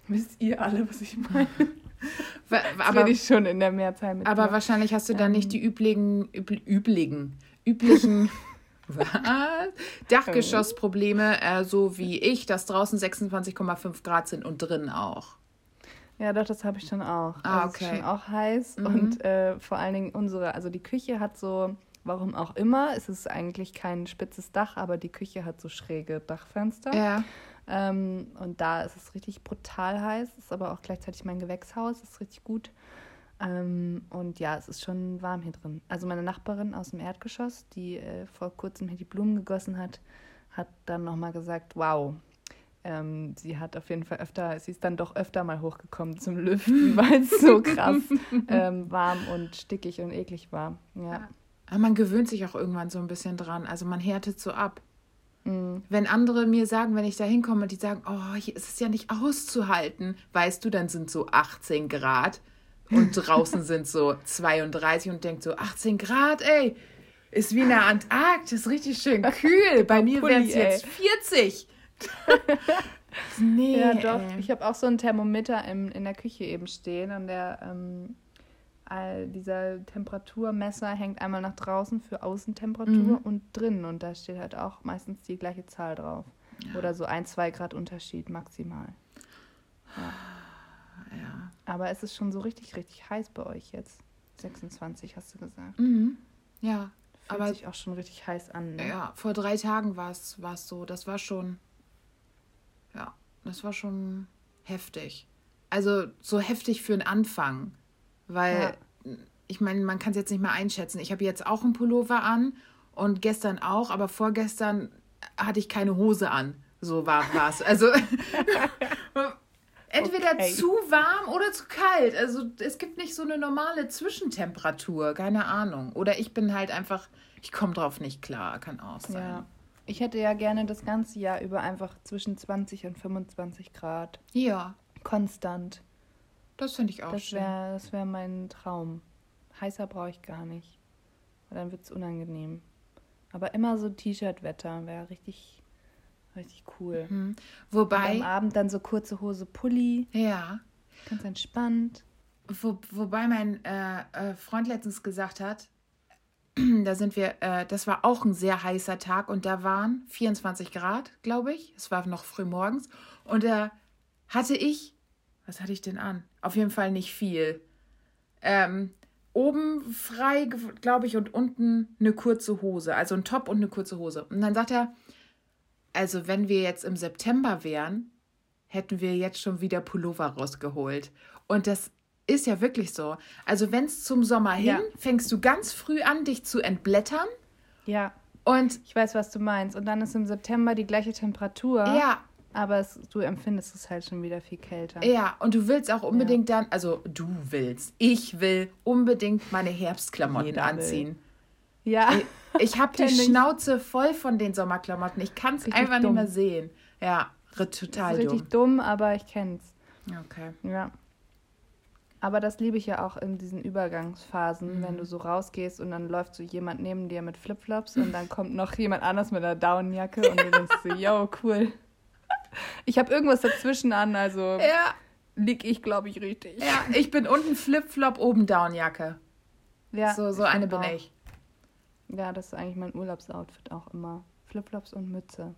Wisst ihr alle, was ich meine? aber ich schon in der Mehrzahl mit. Aber dir. wahrscheinlich hast du dann nicht ähm. die übligen, übl, übligen, üblichen was? Dachgeschossprobleme, äh, so wie ich, dass draußen 26,5 Grad sind und drinnen auch. Ja, doch, das habe ich schon auch. Ah, also okay. Es ist schon auch heiß mhm. und äh, vor allen Dingen unsere, also die Küche hat so Warum auch immer. Es ist eigentlich kein spitzes Dach, aber die Küche hat so schräge Dachfenster. Ja. Ähm, und da ist es richtig brutal heiß. Ist aber auch gleichzeitig mein Gewächshaus. Ist richtig gut. Ähm, und ja, es ist schon warm hier drin. Also meine Nachbarin aus dem Erdgeschoss, die äh, vor kurzem hier die Blumen gegossen hat, hat dann nochmal gesagt, wow, ähm, sie hat auf jeden Fall öfter, sie ist dann doch öfter mal hochgekommen zum Lüften, weil es so krass ähm, warm und stickig und eklig war. Ja. Aber man gewöhnt sich auch irgendwann so ein bisschen dran. Also man härtet so ab. Mhm. Wenn andere mir sagen, wenn ich da hinkomme und die sagen, oh, hier ist es ja nicht auszuhalten, weißt du, dann sind so 18 Grad und draußen sind so 32 und denkt so 18 Grad, ey, ist wie in der Antarktis, richtig schön kühl. Bei mir wären es jetzt 40. nee. Ja, doch. Ey. Ich habe auch so ein Thermometer im, in der Küche eben stehen und der ähm, all dieser Temperaturmesser hängt einmal nach draußen für Außentemperatur mhm. und drinnen. Und da steht halt auch meistens die gleiche Zahl drauf. Ja. Oder so ein, zwei Grad Unterschied maximal. Ja. Ja. Aber es ist schon so richtig, richtig heiß bei euch jetzt. 26 hast du gesagt. Mhm. Ja. Fühlt aber sich auch schon richtig heiß an. Ne? Ja, vor drei Tagen war es so. Das war schon. Ja, das war schon heftig. Also so heftig für den Anfang. Weil, ja. ich meine, man kann es jetzt nicht mehr einschätzen. Ich habe jetzt auch einen Pullover an und gestern auch, aber vorgestern hatte ich keine Hose an. So war es. Also entweder okay. zu warm oder zu kalt. Also es gibt nicht so eine normale Zwischentemperatur, keine Ahnung. Oder ich bin halt einfach, ich komme drauf nicht klar, kann auch sein. Ja. Ich hätte ja gerne das ganze Jahr über einfach zwischen 20 und 25 Grad. Ja. Konstant. Das finde ich auch das wär, schön. Das wäre mein Traum. Heißer brauche ich gar nicht. Weil dann wird es unangenehm. Aber immer so T-Shirt-Wetter wäre richtig, richtig cool. Mhm. Wobei. Und am Abend dann so kurze Hose, Pulli. Ja. Ganz entspannt. Wo, wobei mein äh, äh, Freund letztens gesagt hat, da sind wir, äh, das war auch ein sehr heißer Tag und da waren 24 Grad, glaube ich. Es war noch früh morgens. Und da hatte ich was hatte ich denn an? Auf jeden Fall nicht viel. Ähm, oben frei, glaube ich, und unten eine kurze Hose. Also ein Top und eine kurze Hose. Und dann sagt er, also wenn wir jetzt im September wären, hätten wir jetzt schon wieder Pullover rausgeholt. Und das ist ja wirklich so. Also wenn es zum Sommer hin, ja. fängst du ganz früh an, dich zu entblättern. Ja. Und ich weiß, was du meinst. Und dann ist im September die gleiche Temperatur. Ja. Aber es, du empfindest es halt schon wieder viel kälter. Ja, und du willst auch unbedingt ja. dann, also du willst, ich will unbedingt meine Herbstklamotten Jeder anziehen. Will. Ja. Ich, habe die Schnauze voll von den Sommerklamotten. Ich kann es einfach dumm. nicht mehr sehen. Ja, total das ist richtig dumm, aber ich kenn's. Okay. Ja. Aber das liebe ich ja auch in diesen Übergangsphasen, mhm. wenn du so rausgehst und dann läuft so jemand neben dir mit Flipflops und dann kommt noch jemand anders mit einer Downjacke und du denkst so, yo, cool. Ich habe irgendwas dazwischen an, also ja. lieg ich, glaube ich, richtig. Ja, ich bin unten Flipflop, oben Downjacke. Ja. So, so eine bin ich. Ja, das ist eigentlich mein Urlaubsoutfit auch immer. Flipflops und Mütze.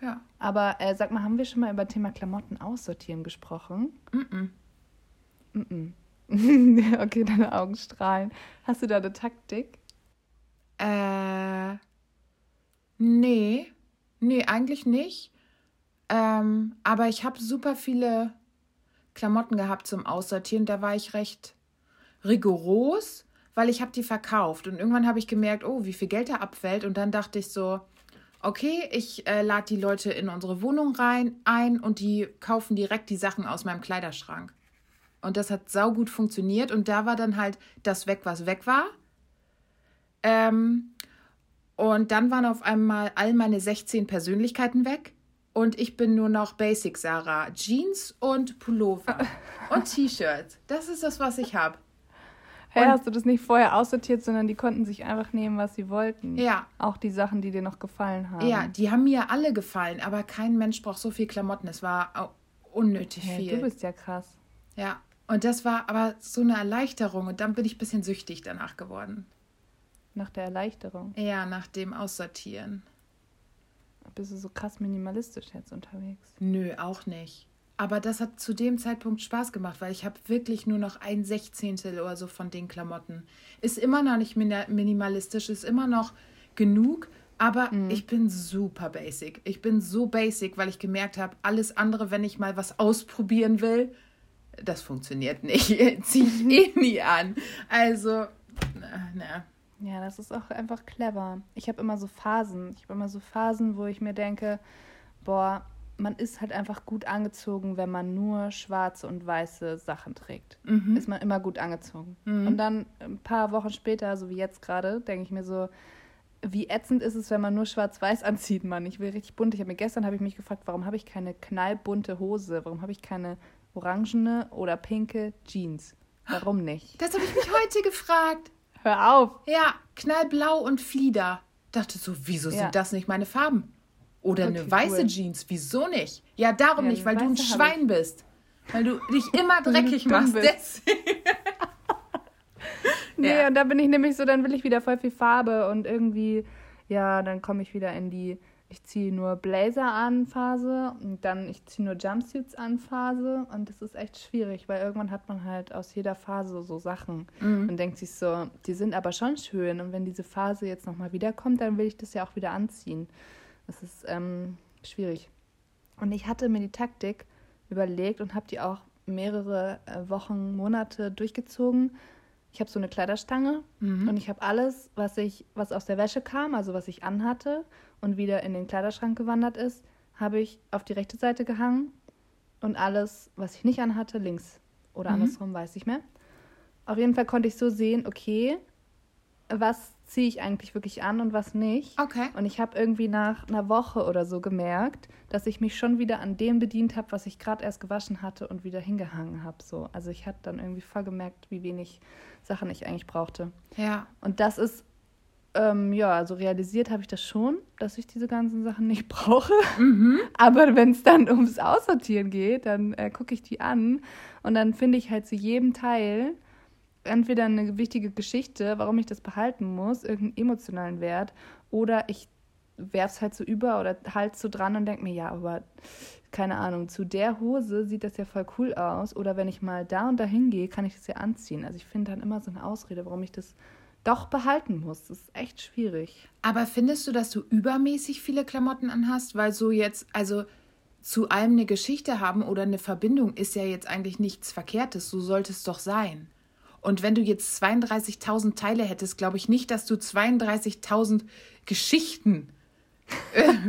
Ja. Aber äh, sag mal, haben wir schon mal über Thema Klamotten aussortieren gesprochen? Mm -mm. Mm okay, deine Augen strahlen. Hast du da eine Taktik? Äh. Nee. Nee, eigentlich nicht. Ähm, aber ich habe super viele Klamotten gehabt zum Aussortieren. Da war ich recht rigoros, weil ich habe die verkauft. Und irgendwann habe ich gemerkt, oh, wie viel Geld da abfällt. Und dann dachte ich so, okay, ich äh, lade die Leute in unsere Wohnung rein ein und die kaufen direkt die Sachen aus meinem Kleiderschrank. Und das hat saugut funktioniert. Und da war dann halt das weg, was weg war. Ähm, und dann waren auf einmal all meine 16 Persönlichkeiten weg. Und ich bin nur noch Basic Sarah. Jeans und Pullover und T-Shirts. Das ist das, was ich habe. Hey, hast du das nicht vorher aussortiert, sondern die konnten sich einfach nehmen, was sie wollten? Ja. Auch die Sachen, die dir noch gefallen haben. Ja, die haben mir alle gefallen, aber kein Mensch braucht so viel Klamotten. Es war unnötig hey, viel. Du bist ja krass. Ja, und das war aber so eine Erleichterung und dann bin ich ein bisschen süchtig danach geworden. Nach der Erleichterung? Ja, nach dem Aussortieren. Bist du so krass minimalistisch jetzt unterwegs? Nö, auch nicht. Aber das hat zu dem Zeitpunkt Spaß gemacht, weil ich habe wirklich nur noch ein Sechzehntel oder so von den Klamotten. Ist immer noch nicht minimalistisch, ist immer noch genug, aber mhm. ich bin super basic. Ich bin so basic, weil ich gemerkt habe, alles andere, wenn ich mal was ausprobieren will, das funktioniert nicht. Ziehe ich eh nie an. Also, na, na. Ja, das ist auch einfach clever. Ich habe immer so Phasen. Ich habe immer so Phasen, wo ich mir denke, boah, man ist halt einfach gut angezogen, wenn man nur schwarze und weiße Sachen trägt. Mhm. Ist man immer gut angezogen. Mhm. Und dann ein paar Wochen später, so wie jetzt gerade, denke ich mir so, wie ätzend ist es, wenn man nur schwarz-weiß anzieht, Mann. Ich will richtig bunt. Ich habe mir gestern habe ich mich gefragt, warum habe ich keine knallbunte Hose? Warum habe ich keine orangene oder pinke Jeans? Warum nicht? Das habe ich mich heute gefragt. Hör auf. Ja, knallblau und Flieder. Dachte so, wieso ja. sind das nicht meine Farben? Oder okay, eine weiße cool. Jeans, wieso nicht? Ja, darum ja, nicht, weil du ein Schwein bist. Weil du dich immer dreckig machst. nee, ja. und da bin ich nämlich so, dann will ich wieder voll viel Farbe und irgendwie, ja, dann komme ich wieder in die ich ziehe nur Blazer an Phase und dann ich ziehe nur Jumpsuits an Phase und das ist echt schwierig, weil irgendwann hat man halt aus jeder Phase so Sachen mhm. und denkt sich so, die sind aber schon schön und wenn diese Phase jetzt nochmal wiederkommt, dann will ich das ja auch wieder anziehen. Das ist ähm, schwierig. Und ich hatte mir die Taktik überlegt und habe die auch mehrere äh, Wochen, Monate durchgezogen. Ich habe so eine Kleiderstange mhm. und ich habe alles, was ich, was aus der Wäsche kam, also was ich anhatte und wieder in den Kleiderschrank gewandert ist, habe ich auf die rechte Seite gehangen und alles, was ich nicht anhatte, links. Oder mhm. andersrum, weiß ich mehr. Auf jeden Fall konnte ich so sehen, okay, was ziehe ich eigentlich wirklich an und was nicht. Okay. Und ich habe irgendwie nach einer Woche oder so gemerkt, dass ich mich schon wieder an dem bedient habe, was ich gerade erst gewaschen hatte und wieder hingehangen habe. So. Also ich hatte dann irgendwie voll gemerkt, wie wenig Sachen ich eigentlich brauchte. Ja. Und das ist ähm, ja, also realisiert habe ich das schon, dass ich diese ganzen Sachen nicht brauche. Mhm. Aber wenn es dann ums Aussortieren geht, dann äh, gucke ich die an und dann finde ich halt zu jedem Teil entweder eine wichtige Geschichte, warum ich das behalten muss, irgendeinen emotionalen Wert, oder ich werfe es halt so über oder halt so dran und denke mir, ja, aber keine Ahnung, zu der Hose sieht das ja voll cool aus. Oder wenn ich mal da und da hingehe, kann ich das ja anziehen. Also ich finde dann immer so eine Ausrede, warum ich das doch behalten muss. Das ist echt schwierig. Aber findest du, dass du übermäßig viele Klamotten anhast? Weil so jetzt, also zu allem eine Geschichte haben oder eine Verbindung ist ja jetzt eigentlich nichts Verkehrtes. So sollte es doch sein. Und wenn du jetzt 32.000 Teile hättest, glaube ich nicht, dass du 32.000 Geschichten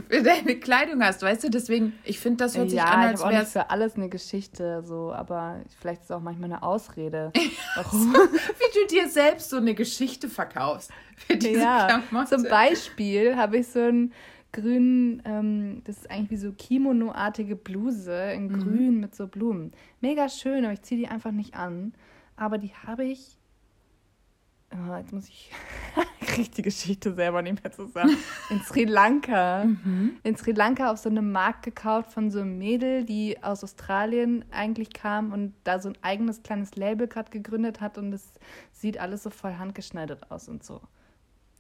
für deine Kleidung hast, weißt du? Deswegen, ich finde, das hört sich ja, an, als wäre es für alles eine Geschichte, so, aber vielleicht ist es auch manchmal eine Ausrede. so, wie du dir selbst so eine Geschichte verkaufst für diese ja, Klamotte. Zum Beispiel habe ich so einen grünen, ähm, das ist eigentlich wie so Kimono-artige Bluse in mhm. grün mit so Blumen. Mega schön, aber ich ziehe die einfach nicht an. Aber die habe ich oh, jetzt muss ich, kriege die Geschichte selber nicht mehr zusammen. In Sri Lanka. Mhm. In Sri Lanka auf so einem Markt gekauft von so einem Mädel, die aus Australien eigentlich kam und da so ein eigenes kleines Label gerade gegründet hat und es sieht alles so voll handgeschneidert aus und so.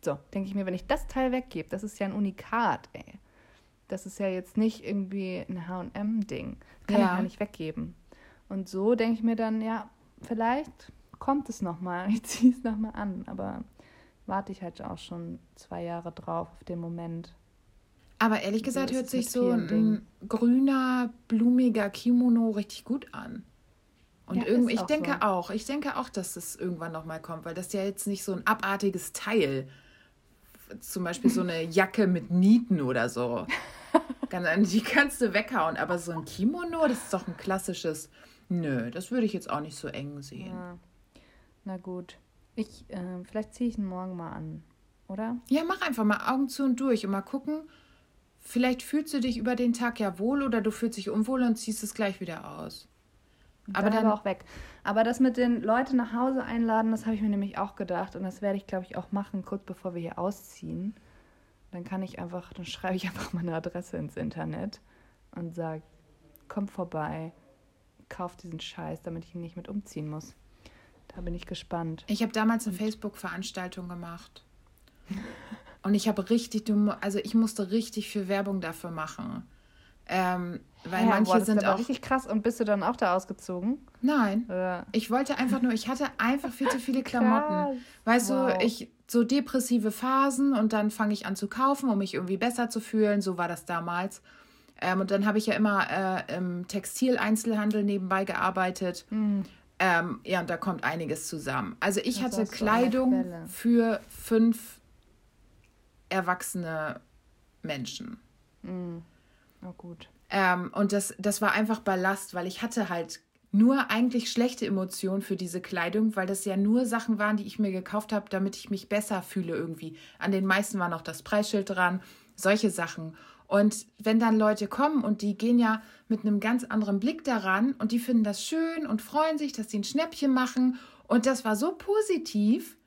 So, denke ich mir, wenn ich das Teil weggebe, das ist ja ein Unikat, ey. Das ist ja jetzt nicht irgendwie ein HM-Ding. Kann ja. ich ja nicht weggeben. Und so denke ich mir dann, ja, vielleicht kommt es nochmal. Ich ziehe es nochmal an. Aber warte ich halt auch schon zwei Jahre drauf auf den Moment. Aber ehrlich gesagt so hört sich so ein Dingen. grüner, blumiger Kimono richtig gut an. Und ja, irgendwie, ich denke so. auch, ich denke auch, dass das irgendwann nochmal kommt, weil das ja jetzt nicht so ein abartiges Teil, zum Beispiel so eine Jacke mit Nieten oder so. die kannst du weghauen, aber so ein Kimono, das ist doch ein klassisches. Nö, das würde ich jetzt auch nicht so eng sehen. Ja. Na gut. Ich, äh, vielleicht ziehe ich ihn morgen mal an, oder? Ja, mach einfach mal Augen zu und durch und mal gucken. Vielleicht fühlst du dich über den Tag ja wohl oder du fühlst dich unwohl und ziehst es gleich wieder aus. Aber dann, dann auch weg. Aber das mit den Leuten nach Hause einladen, das habe ich mir nämlich auch gedacht und das werde ich, glaube ich, auch machen, kurz bevor wir hier ausziehen. Dann kann ich einfach, dann schreibe ich einfach meine Adresse ins Internet und sage, komm vorbei, kauf diesen Scheiß, damit ich ihn nicht mit umziehen muss. Da bin ich gespannt. Ich habe damals eine Facebook-Veranstaltung gemacht. Und ich habe richtig also ich musste richtig viel Werbung dafür machen. Ähm, weil ja, manche boah, das sind auch richtig krass. Und bist du dann auch da ausgezogen? Nein. Oder? Ich wollte einfach nur, ich hatte einfach viel zu viele Klamotten. Weißt wow. du, ich so depressive Phasen und dann fange ich an zu kaufen, um mich irgendwie besser zu fühlen. So war das damals. Ähm, und dann habe ich ja immer äh, im Textileinzelhandel nebenbei gearbeitet. Mhm. Ähm, ja, und da kommt einiges zusammen. Also ich das hatte Kleidung für fünf erwachsene Menschen. Mhm. Oh, gut. Ähm, und das, das war einfach Ballast, weil ich hatte halt nur eigentlich schlechte Emotionen für diese Kleidung, weil das ja nur Sachen waren, die ich mir gekauft habe, damit ich mich besser fühle irgendwie. An den meisten war noch das Preisschild dran, solche Sachen. Und wenn dann Leute kommen und die gehen ja mit einem ganz anderen Blick daran und die finden das schön und freuen sich, dass sie ein Schnäppchen machen. Und das war so positiv,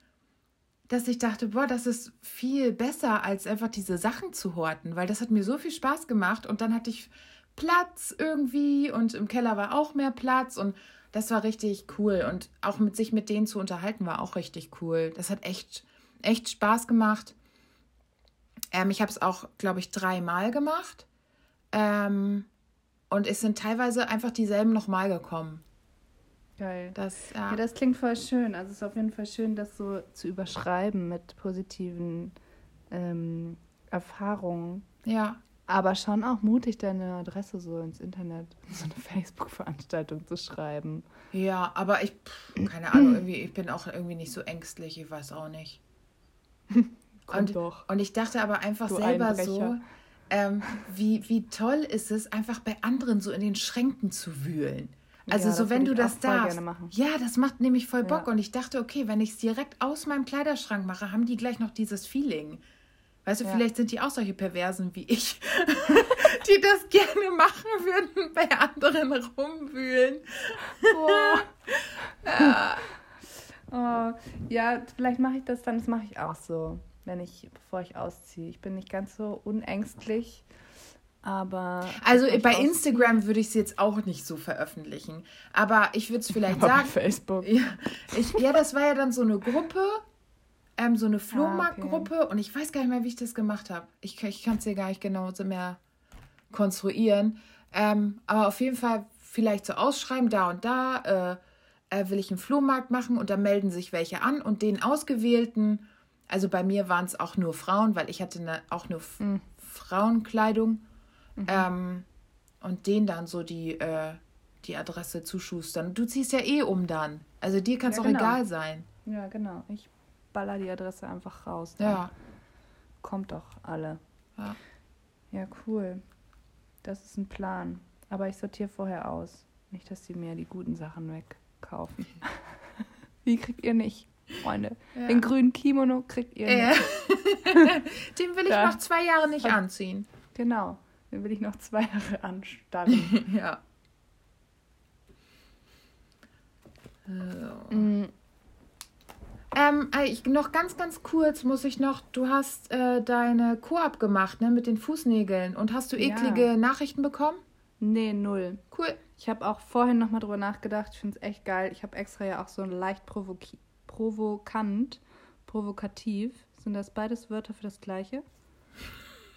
dass ich dachte, boah, das ist viel besser, als einfach diese Sachen zu horten, weil das hat mir so viel Spaß gemacht und dann hatte ich Platz irgendwie und im Keller war auch mehr Platz und das war richtig cool und auch mit sich mit denen zu unterhalten war auch richtig cool. Das hat echt, echt Spaß gemacht. Ähm, ich habe es auch, glaube ich, dreimal gemacht. Ähm, und es sind teilweise einfach dieselben nochmal gekommen. Geil. Das, ja. ja. das klingt voll schön. Also es ist auf jeden Fall schön, das so zu überschreiben mit positiven ähm, Erfahrungen. Ja. Aber schon auch mutig, deine Adresse so ins Internet, so eine Facebook-Veranstaltung zu schreiben. Ja, aber ich, keine Ahnung, irgendwie, ich bin auch irgendwie nicht so ängstlich, ich weiß auch nicht. und, doch. Und ich dachte aber einfach du selber Einbrecher. so, ähm, wie, wie toll ist es, einfach bei anderen so in den Schränken zu wühlen. Also ja, so, wenn du das darfst. Ja, das macht nämlich voll Bock. Ja. Und ich dachte, okay, wenn ich es direkt aus meinem Kleiderschrank mache, haben die gleich noch dieses Feeling. Weißt du, ja. vielleicht sind die auch solche Perversen wie ich, die das gerne machen würden, bei anderen rumwühlen. Boah. ja. Oh, ja, vielleicht mache ich das dann, das mache ich auch so, wenn ich, bevor ich ausziehe. Ich bin nicht ganz so unängstlich, aber. Also bei Instagram würde ich es jetzt auch nicht so veröffentlichen. Aber ich würde es vielleicht aber sagen. Bei Facebook. Ja, ich, ja, das war ja dann so eine Gruppe ähm, so eine Flohmarktgruppe ah, okay. und ich weiß gar nicht mehr, wie ich das gemacht habe. Ich, ich kann es dir gar nicht genau so mehr konstruieren. Ähm, aber auf jeden Fall vielleicht so ausschreiben, da und da äh, äh, will ich einen Flohmarkt machen und da melden sich welche an und den ausgewählten, also bei mir waren es auch nur Frauen, weil ich hatte eine, auch nur mhm. Frauenkleidung mhm. ähm, und denen dann so die, äh, die Adresse zuschustern. Du ziehst ja eh um dann. Also dir kann es ja, auch genau. egal sein. Ja, genau. Ich baller die Adresse einfach raus. Ja. Kommt doch alle. Ja. Ja, cool. Das ist ein Plan. Aber ich sortiere vorher aus. Nicht, dass sie mir die guten Sachen wegkaufen. Wie kriegt ihr nicht, Freunde? Ja. Den grünen Kimono kriegt ihr ja. nicht. Den will ich da. noch zwei Jahre nicht anziehen. Genau. Den will ich noch zwei Jahre anstarren. ja. So. Mm. Ähm, ich, noch ganz, ganz kurz muss ich noch, du hast äh, deine Koop gemacht, ne, mit den Fußnägeln. Und hast du eklige ja. Nachrichten bekommen? Nee, null. Cool. Ich habe auch vorhin nochmal drüber nachgedacht. Ich finde es echt geil. Ich habe extra ja auch so leicht provokant, provokativ. Sind das beides Wörter für das Gleiche?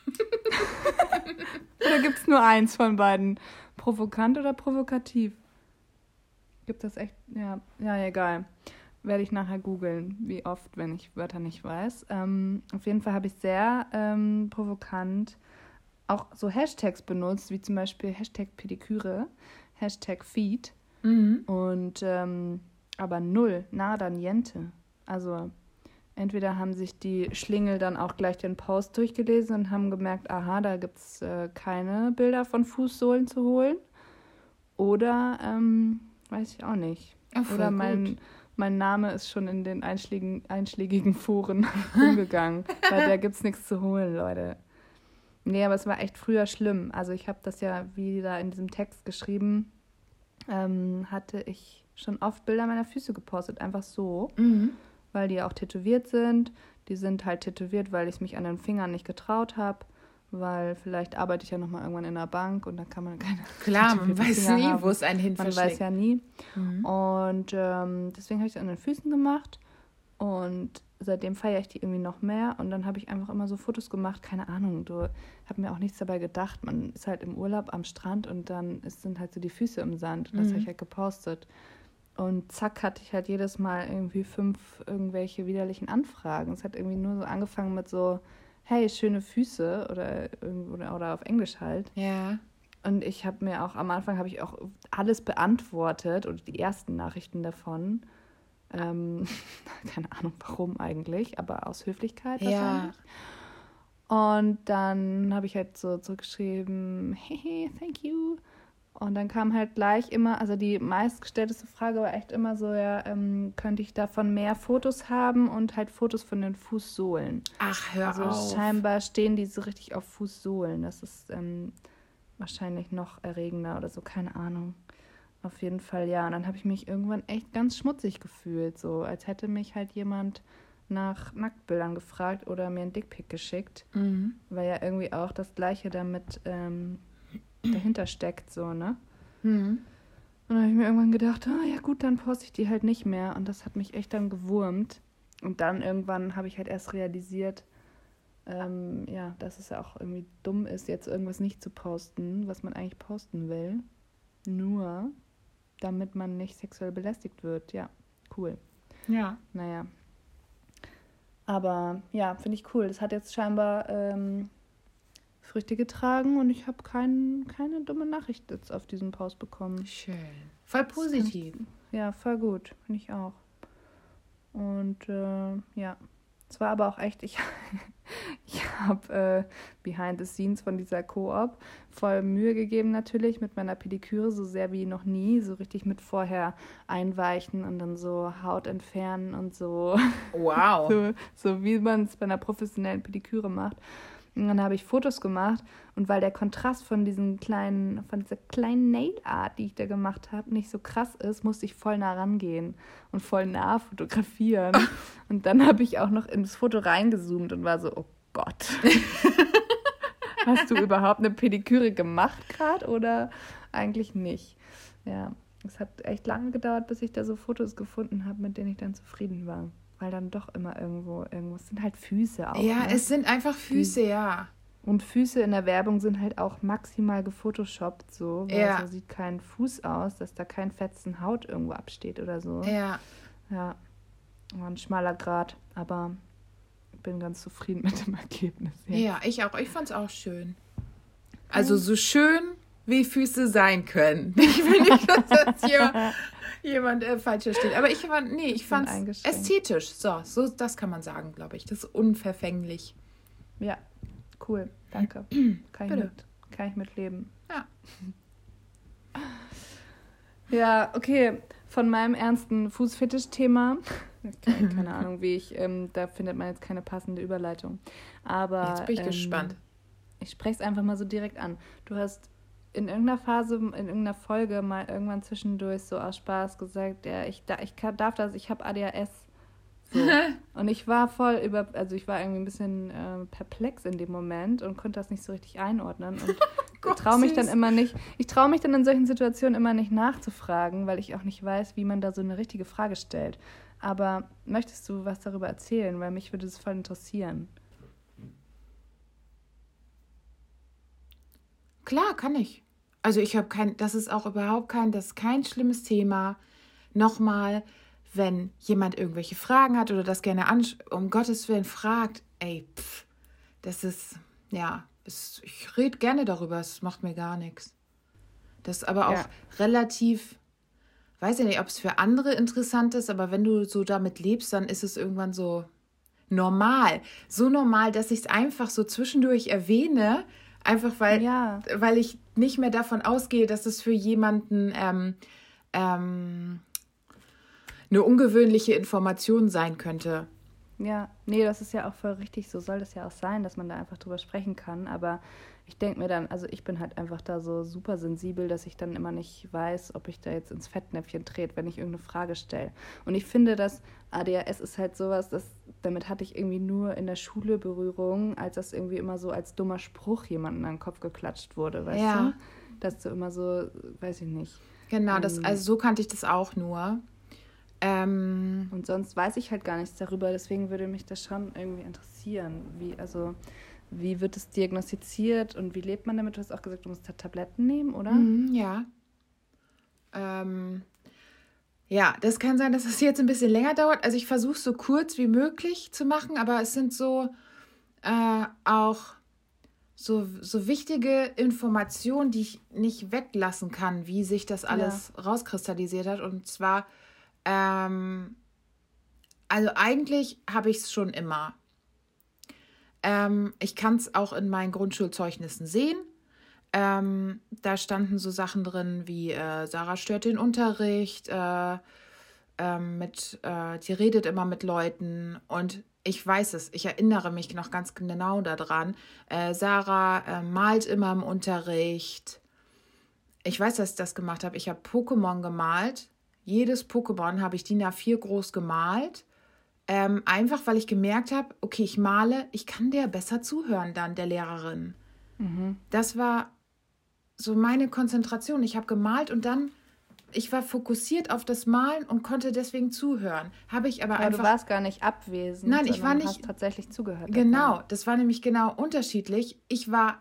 oder gibt es nur eins von beiden? Provokant oder provokativ? Gibt das echt? Ja, ja, egal. Werde ich nachher googeln, wie oft, wenn ich Wörter nicht weiß. Ähm, auf jeden Fall habe ich sehr ähm, provokant auch so Hashtags benutzt, wie zum Beispiel Hashtag Pediküre, Hashtag Feed. Mhm. Und ähm, aber null, nada, niente. Also entweder haben sich die Schlingel dann auch gleich den Post durchgelesen und haben gemerkt, aha, da gibt es äh, keine Bilder von Fußsohlen zu holen. Oder ähm, weiß ich auch nicht. Ach, Oder mein, mein Name ist schon in den einschlägigen, einschlägigen Foren umgegangen, weil da gibt es nichts zu holen, Leute. Nee, aber es war echt früher schlimm. Also ich habe das ja, wie da in diesem Text geschrieben, ähm, hatte ich schon oft Bilder meiner Füße gepostet, einfach so, mhm. weil die auch tätowiert sind. Die sind halt tätowiert, weil ich mich an den Fingern nicht getraut habe, weil vielleicht arbeite ich ja nochmal irgendwann in der Bank und dann kann man keine. Klar, man weiß Finger nie, haben. wo es einen hin Man weiß ja nie. Mhm. Und ähm, deswegen habe ich es an den Füßen gemacht und seitdem feiere ich die irgendwie noch mehr und dann habe ich einfach immer so Fotos gemacht, keine Ahnung, du habe mir auch nichts dabei gedacht. Man ist halt im Urlaub am Strand und dann ist, sind halt so die Füße im Sand und das mhm. habe ich halt gepostet. Und zack hatte ich halt jedes Mal irgendwie fünf irgendwelche widerlichen Anfragen. Es hat irgendwie nur so angefangen mit so, hey, schöne Füße oder, oder, oder auf Englisch halt. Ja. Und ich habe mir auch, am Anfang habe ich auch alles beantwortet oder die ersten Nachrichten davon. Ähm, keine Ahnung warum eigentlich, aber aus Höflichkeit wahrscheinlich. Ja. Und dann habe ich halt so zurückgeschrieben, hey, thank you. Und dann kam halt gleich immer, also die meistgestellteste Frage war echt immer so, ja, ähm, könnte ich davon mehr Fotos haben und halt Fotos von den Fußsohlen. Ach, hör also auf. Scheinbar stehen die so richtig auf Fußsohlen. Das ist ähm, wahrscheinlich noch erregender oder so, keine Ahnung. Auf jeden Fall, ja. Und dann habe ich mich irgendwann echt ganz schmutzig gefühlt, so als hätte mich halt jemand nach Nacktbildern gefragt oder mir ein Dickpick geschickt, mhm. weil ja irgendwie auch das Gleiche damit ähm, dahinter steckt, so, ne? Mhm. Und dann habe ich mir irgendwann gedacht, oh, ja gut, dann poste ich die halt nicht mehr. Und das hat mich echt dann gewurmt. Und dann irgendwann habe ich halt erst realisiert, ähm, ja, dass es ja auch irgendwie dumm ist, jetzt irgendwas nicht zu posten, was man eigentlich posten will. Nur, damit man nicht sexuell belästigt wird. Ja, cool. Ja. Naja. Aber ja, finde ich cool. Das hat jetzt scheinbar ähm, Früchte getragen und ich habe kein, keine dumme Nachricht jetzt auf diesen Post bekommen. Schön. Voll positiv. ja, voll gut. Finde ich auch. Und äh, ja. Es war aber auch echt, ich, ich habe äh, behind the scenes von dieser Koop voll Mühe gegeben natürlich mit meiner Pediküre, so sehr wie noch nie, so richtig mit vorher einweichen und dann so Haut entfernen und so. Wow. so, so wie man es bei einer professionellen Pediküre macht. Und dann habe ich Fotos gemacht und weil der Kontrast von diesen kleinen, von dieser kleinen Nail Art, die ich da gemacht habe, nicht so krass ist, musste ich voll nah rangehen und voll nah fotografieren. und dann habe ich auch noch ins Foto reingezoomt und war so, oh Gott. Hast du überhaupt eine Pediküre gemacht gerade oder eigentlich nicht? Ja, es hat echt lange gedauert, bis ich da so Fotos gefunden habe, mit denen ich dann zufrieden war weil dann doch immer irgendwo, irgendwo, es sind halt Füße auch. Ja, ne? es sind einfach Füße, ja. Und Füße in der Werbung sind halt auch maximal gefotoshoppt, so. Weil ja. so sieht kein Fuß aus, dass da kein Fetzen Haut irgendwo absteht oder so. Ja. Ja. War ein schmaler Grad, aber ich bin ganz zufrieden mit dem Ergebnis. Jetzt. Ja, ich auch. Ich fand es auch schön. Also so schön, wie Füße sein können. Ich will nicht, dass das hier jemand äh, falsch versteht. Aber ich fand, nee, ich fand es ästhetisch. So, so, das kann man sagen, glaube ich. Das ist unverfänglich. Ja, cool. Danke. Kann ich, mit, kann ich mitleben. Ja. Ja, okay. Von meinem ernsten Fußfetisch-Thema. Keine Ahnung, wie ich, ähm, da findet man jetzt keine passende Überleitung. Aber. Jetzt bin ich ähm, gespannt. Ich spreche es einfach mal so direkt an. Du hast in irgendeiner Phase, in irgendeiner Folge mal irgendwann zwischendurch so aus Spaß gesagt, ja, ich, da, ich kann, darf das, ich habe ADHS. So. und ich war voll über, also ich war irgendwie ein bisschen äh, perplex in dem Moment und konnte das nicht so richtig einordnen. Und ich traue mich dann immer nicht, ich traue mich dann in solchen Situationen immer nicht nachzufragen, weil ich auch nicht weiß, wie man da so eine richtige Frage stellt. Aber möchtest du was darüber erzählen? Weil mich würde es voll interessieren. Klar, kann ich. Also ich habe kein, das ist auch überhaupt kein, das ist kein schlimmes Thema. Nochmal, wenn jemand irgendwelche Fragen hat oder das gerne um Gottes Willen fragt, ey, pff, das ist, ja, es, ich rede gerne darüber, es macht mir gar nichts. Das ist aber auch ja. relativ, weiß ja nicht, ob es für andere interessant ist, aber wenn du so damit lebst, dann ist es irgendwann so normal. So normal, dass ich es einfach so zwischendurch erwähne, einfach weil, ja. weil ich nicht mehr davon ausgehe, dass es für jemanden ähm, ähm, eine ungewöhnliche Information sein könnte. Ja, nee, das ist ja auch voll richtig. So soll das ja auch sein, dass man da einfach drüber sprechen kann. Aber ich denke mir dann, also ich bin halt einfach da so super sensibel, dass ich dann immer nicht weiß, ob ich da jetzt ins Fettnäpfchen trete, wenn ich irgendeine Frage stelle. Und ich finde, dass ADHS ist halt sowas, dass, damit hatte ich irgendwie nur in der Schule Berührung, als das irgendwie immer so als dummer Spruch jemandem an den Kopf geklatscht wurde, weißt ja. du? Dass du immer so, weiß ich nicht. Genau, das, ähm, also so kannte ich das auch nur. Ähm, und sonst weiß ich halt gar nichts darüber, deswegen würde mich das schon irgendwie interessieren. Wie, also, wie wird es diagnostiziert und wie lebt man damit? Du hast auch gesagt, du musst da Tabletten nehmen, oder? Mhm, ja. Ähm, ja, das kann sein, dass es jetzt ein bisschen länger dauert. Also ich versuche es so kurz wie möglich zu machen, aber es sind so äh, auch so, so wichtige Informationen, die ich nicht weglassen kann, wie sich das alles ja. rauskristallisiert hat. Und zwar, ähm, also eigentlich habe ich es schon immer. Ähm, ich kann es auch in meinen Grundschulzeugnissen sehen. Ähm, da standen so Sachen drin wie äh, Sarah stört den Unterricht, äh, äh, mit, die redet immer mit Leuten und ich weiß es, ich erinnere mich noch ganz genau daran. Äh, Sarah äh, malt immer im Unterricht. Ich weiß, dass ich das gemacht habe. Ich habe Pokémon gemalt. Jedes Pokémon habe ich DIN A4 groß gemalt. Ähm, einfach weil ich gemerkt habe, okay, ich male, ich kann der besser zuhören dann, der Lehrerin. Mhm. Das war so meine Konzentration. Ich habe gemalt und dann ich war fokussiert auf das Malen und konnte deswegen zuhören. Habe ich aber, aber einfach. Du warst gar nicht abwesend. Nein, ich war nicht. Hast tatsächlich zugehört. Genau, davon. das war nämlich genau unterschiedlich. Ich war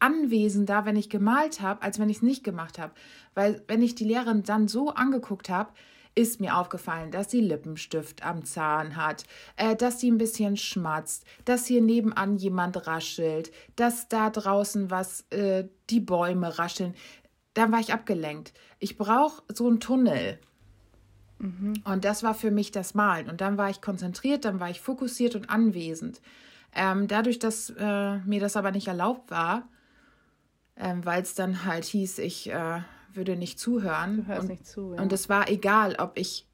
anwesender, wenn ich gemalt habe, als wenn ich es nicht gemacht habe. Weil wenn ich die Lehrerin dann so angeguckt habe, ist mir aufgefallen, dass sie Lippenstift am Zahn hat, äh, dass sie ein bisschen schmatzt, dass hier nebenan jemand raschelt, dass da draußen was, äh, die Bäume rascheln dann war ich abgelenkt. Ich brauche so einen Tunnel. Mhm. Und das war für mich das Malen. Und dann war ich konzentriert, dann war ich fokussiert und anwesend. Ähm, dadurch, dass äh, mir das aber nicht erlaubt war, ähm, weil es dann halt hieß, ich äh, würde nicht zuhören. Du hörst und, nicht zu. Ja. Und es war egal, ob ich,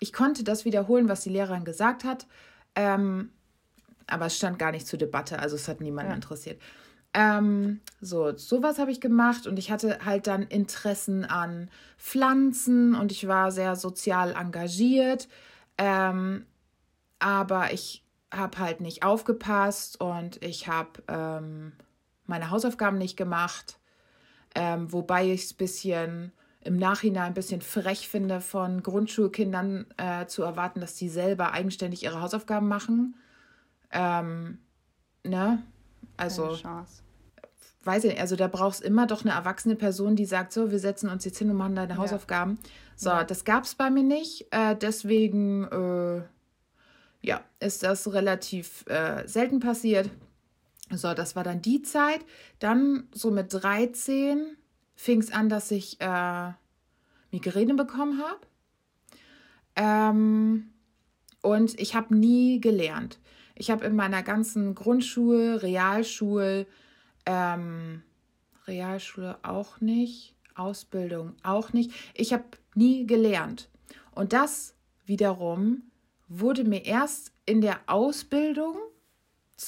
ich konnte das wiederholen, was die Lehrerin gesagt hat, ähm, aber es stand gar nicht zur Debatte, also es hat niemanden ja. interessiert. Ähm, so, sowas habe ich gemacht und ich hatte halt dann Interessen an Pflanzen und ich war sehr sozial engagiert. Ähm, aber ich habe halt nicht aufgepasst und ich habe ähm, meine Hausaufgaben nicht gemacht. Ähm, wobei ich es ein bisschen im Nachhinein ein bisschen frech finde, von Grundschulkindern äh, zu erwarten, dass sie selber eigenständig ihre Hausaufgaben machen. Ähm, ne? Also, weiß ich nicht, also da brauchst immer doch eine erwachsene Person, die sagt, so, wir setzen uns jetzt hin und machen deine ja. Hausaufgaben. So, ja. das gab es bei mir nicht. Äh, deswegen, äh, ja, ist das relativ äh, selten passiert. So, das war dann die Zeit. Dann so mit 13 fing es an, dass ich äh, Migräne bekommen habe. Ähm, und ich habe nie gelernt. Ich habe in meiner ganzen Grundschule, Realschule, ähm, Realschule auch nicht, Ausbildung auch nicht. Ich habe nie gelernt. Und das wiederum wurde mir erst in der Ausbildung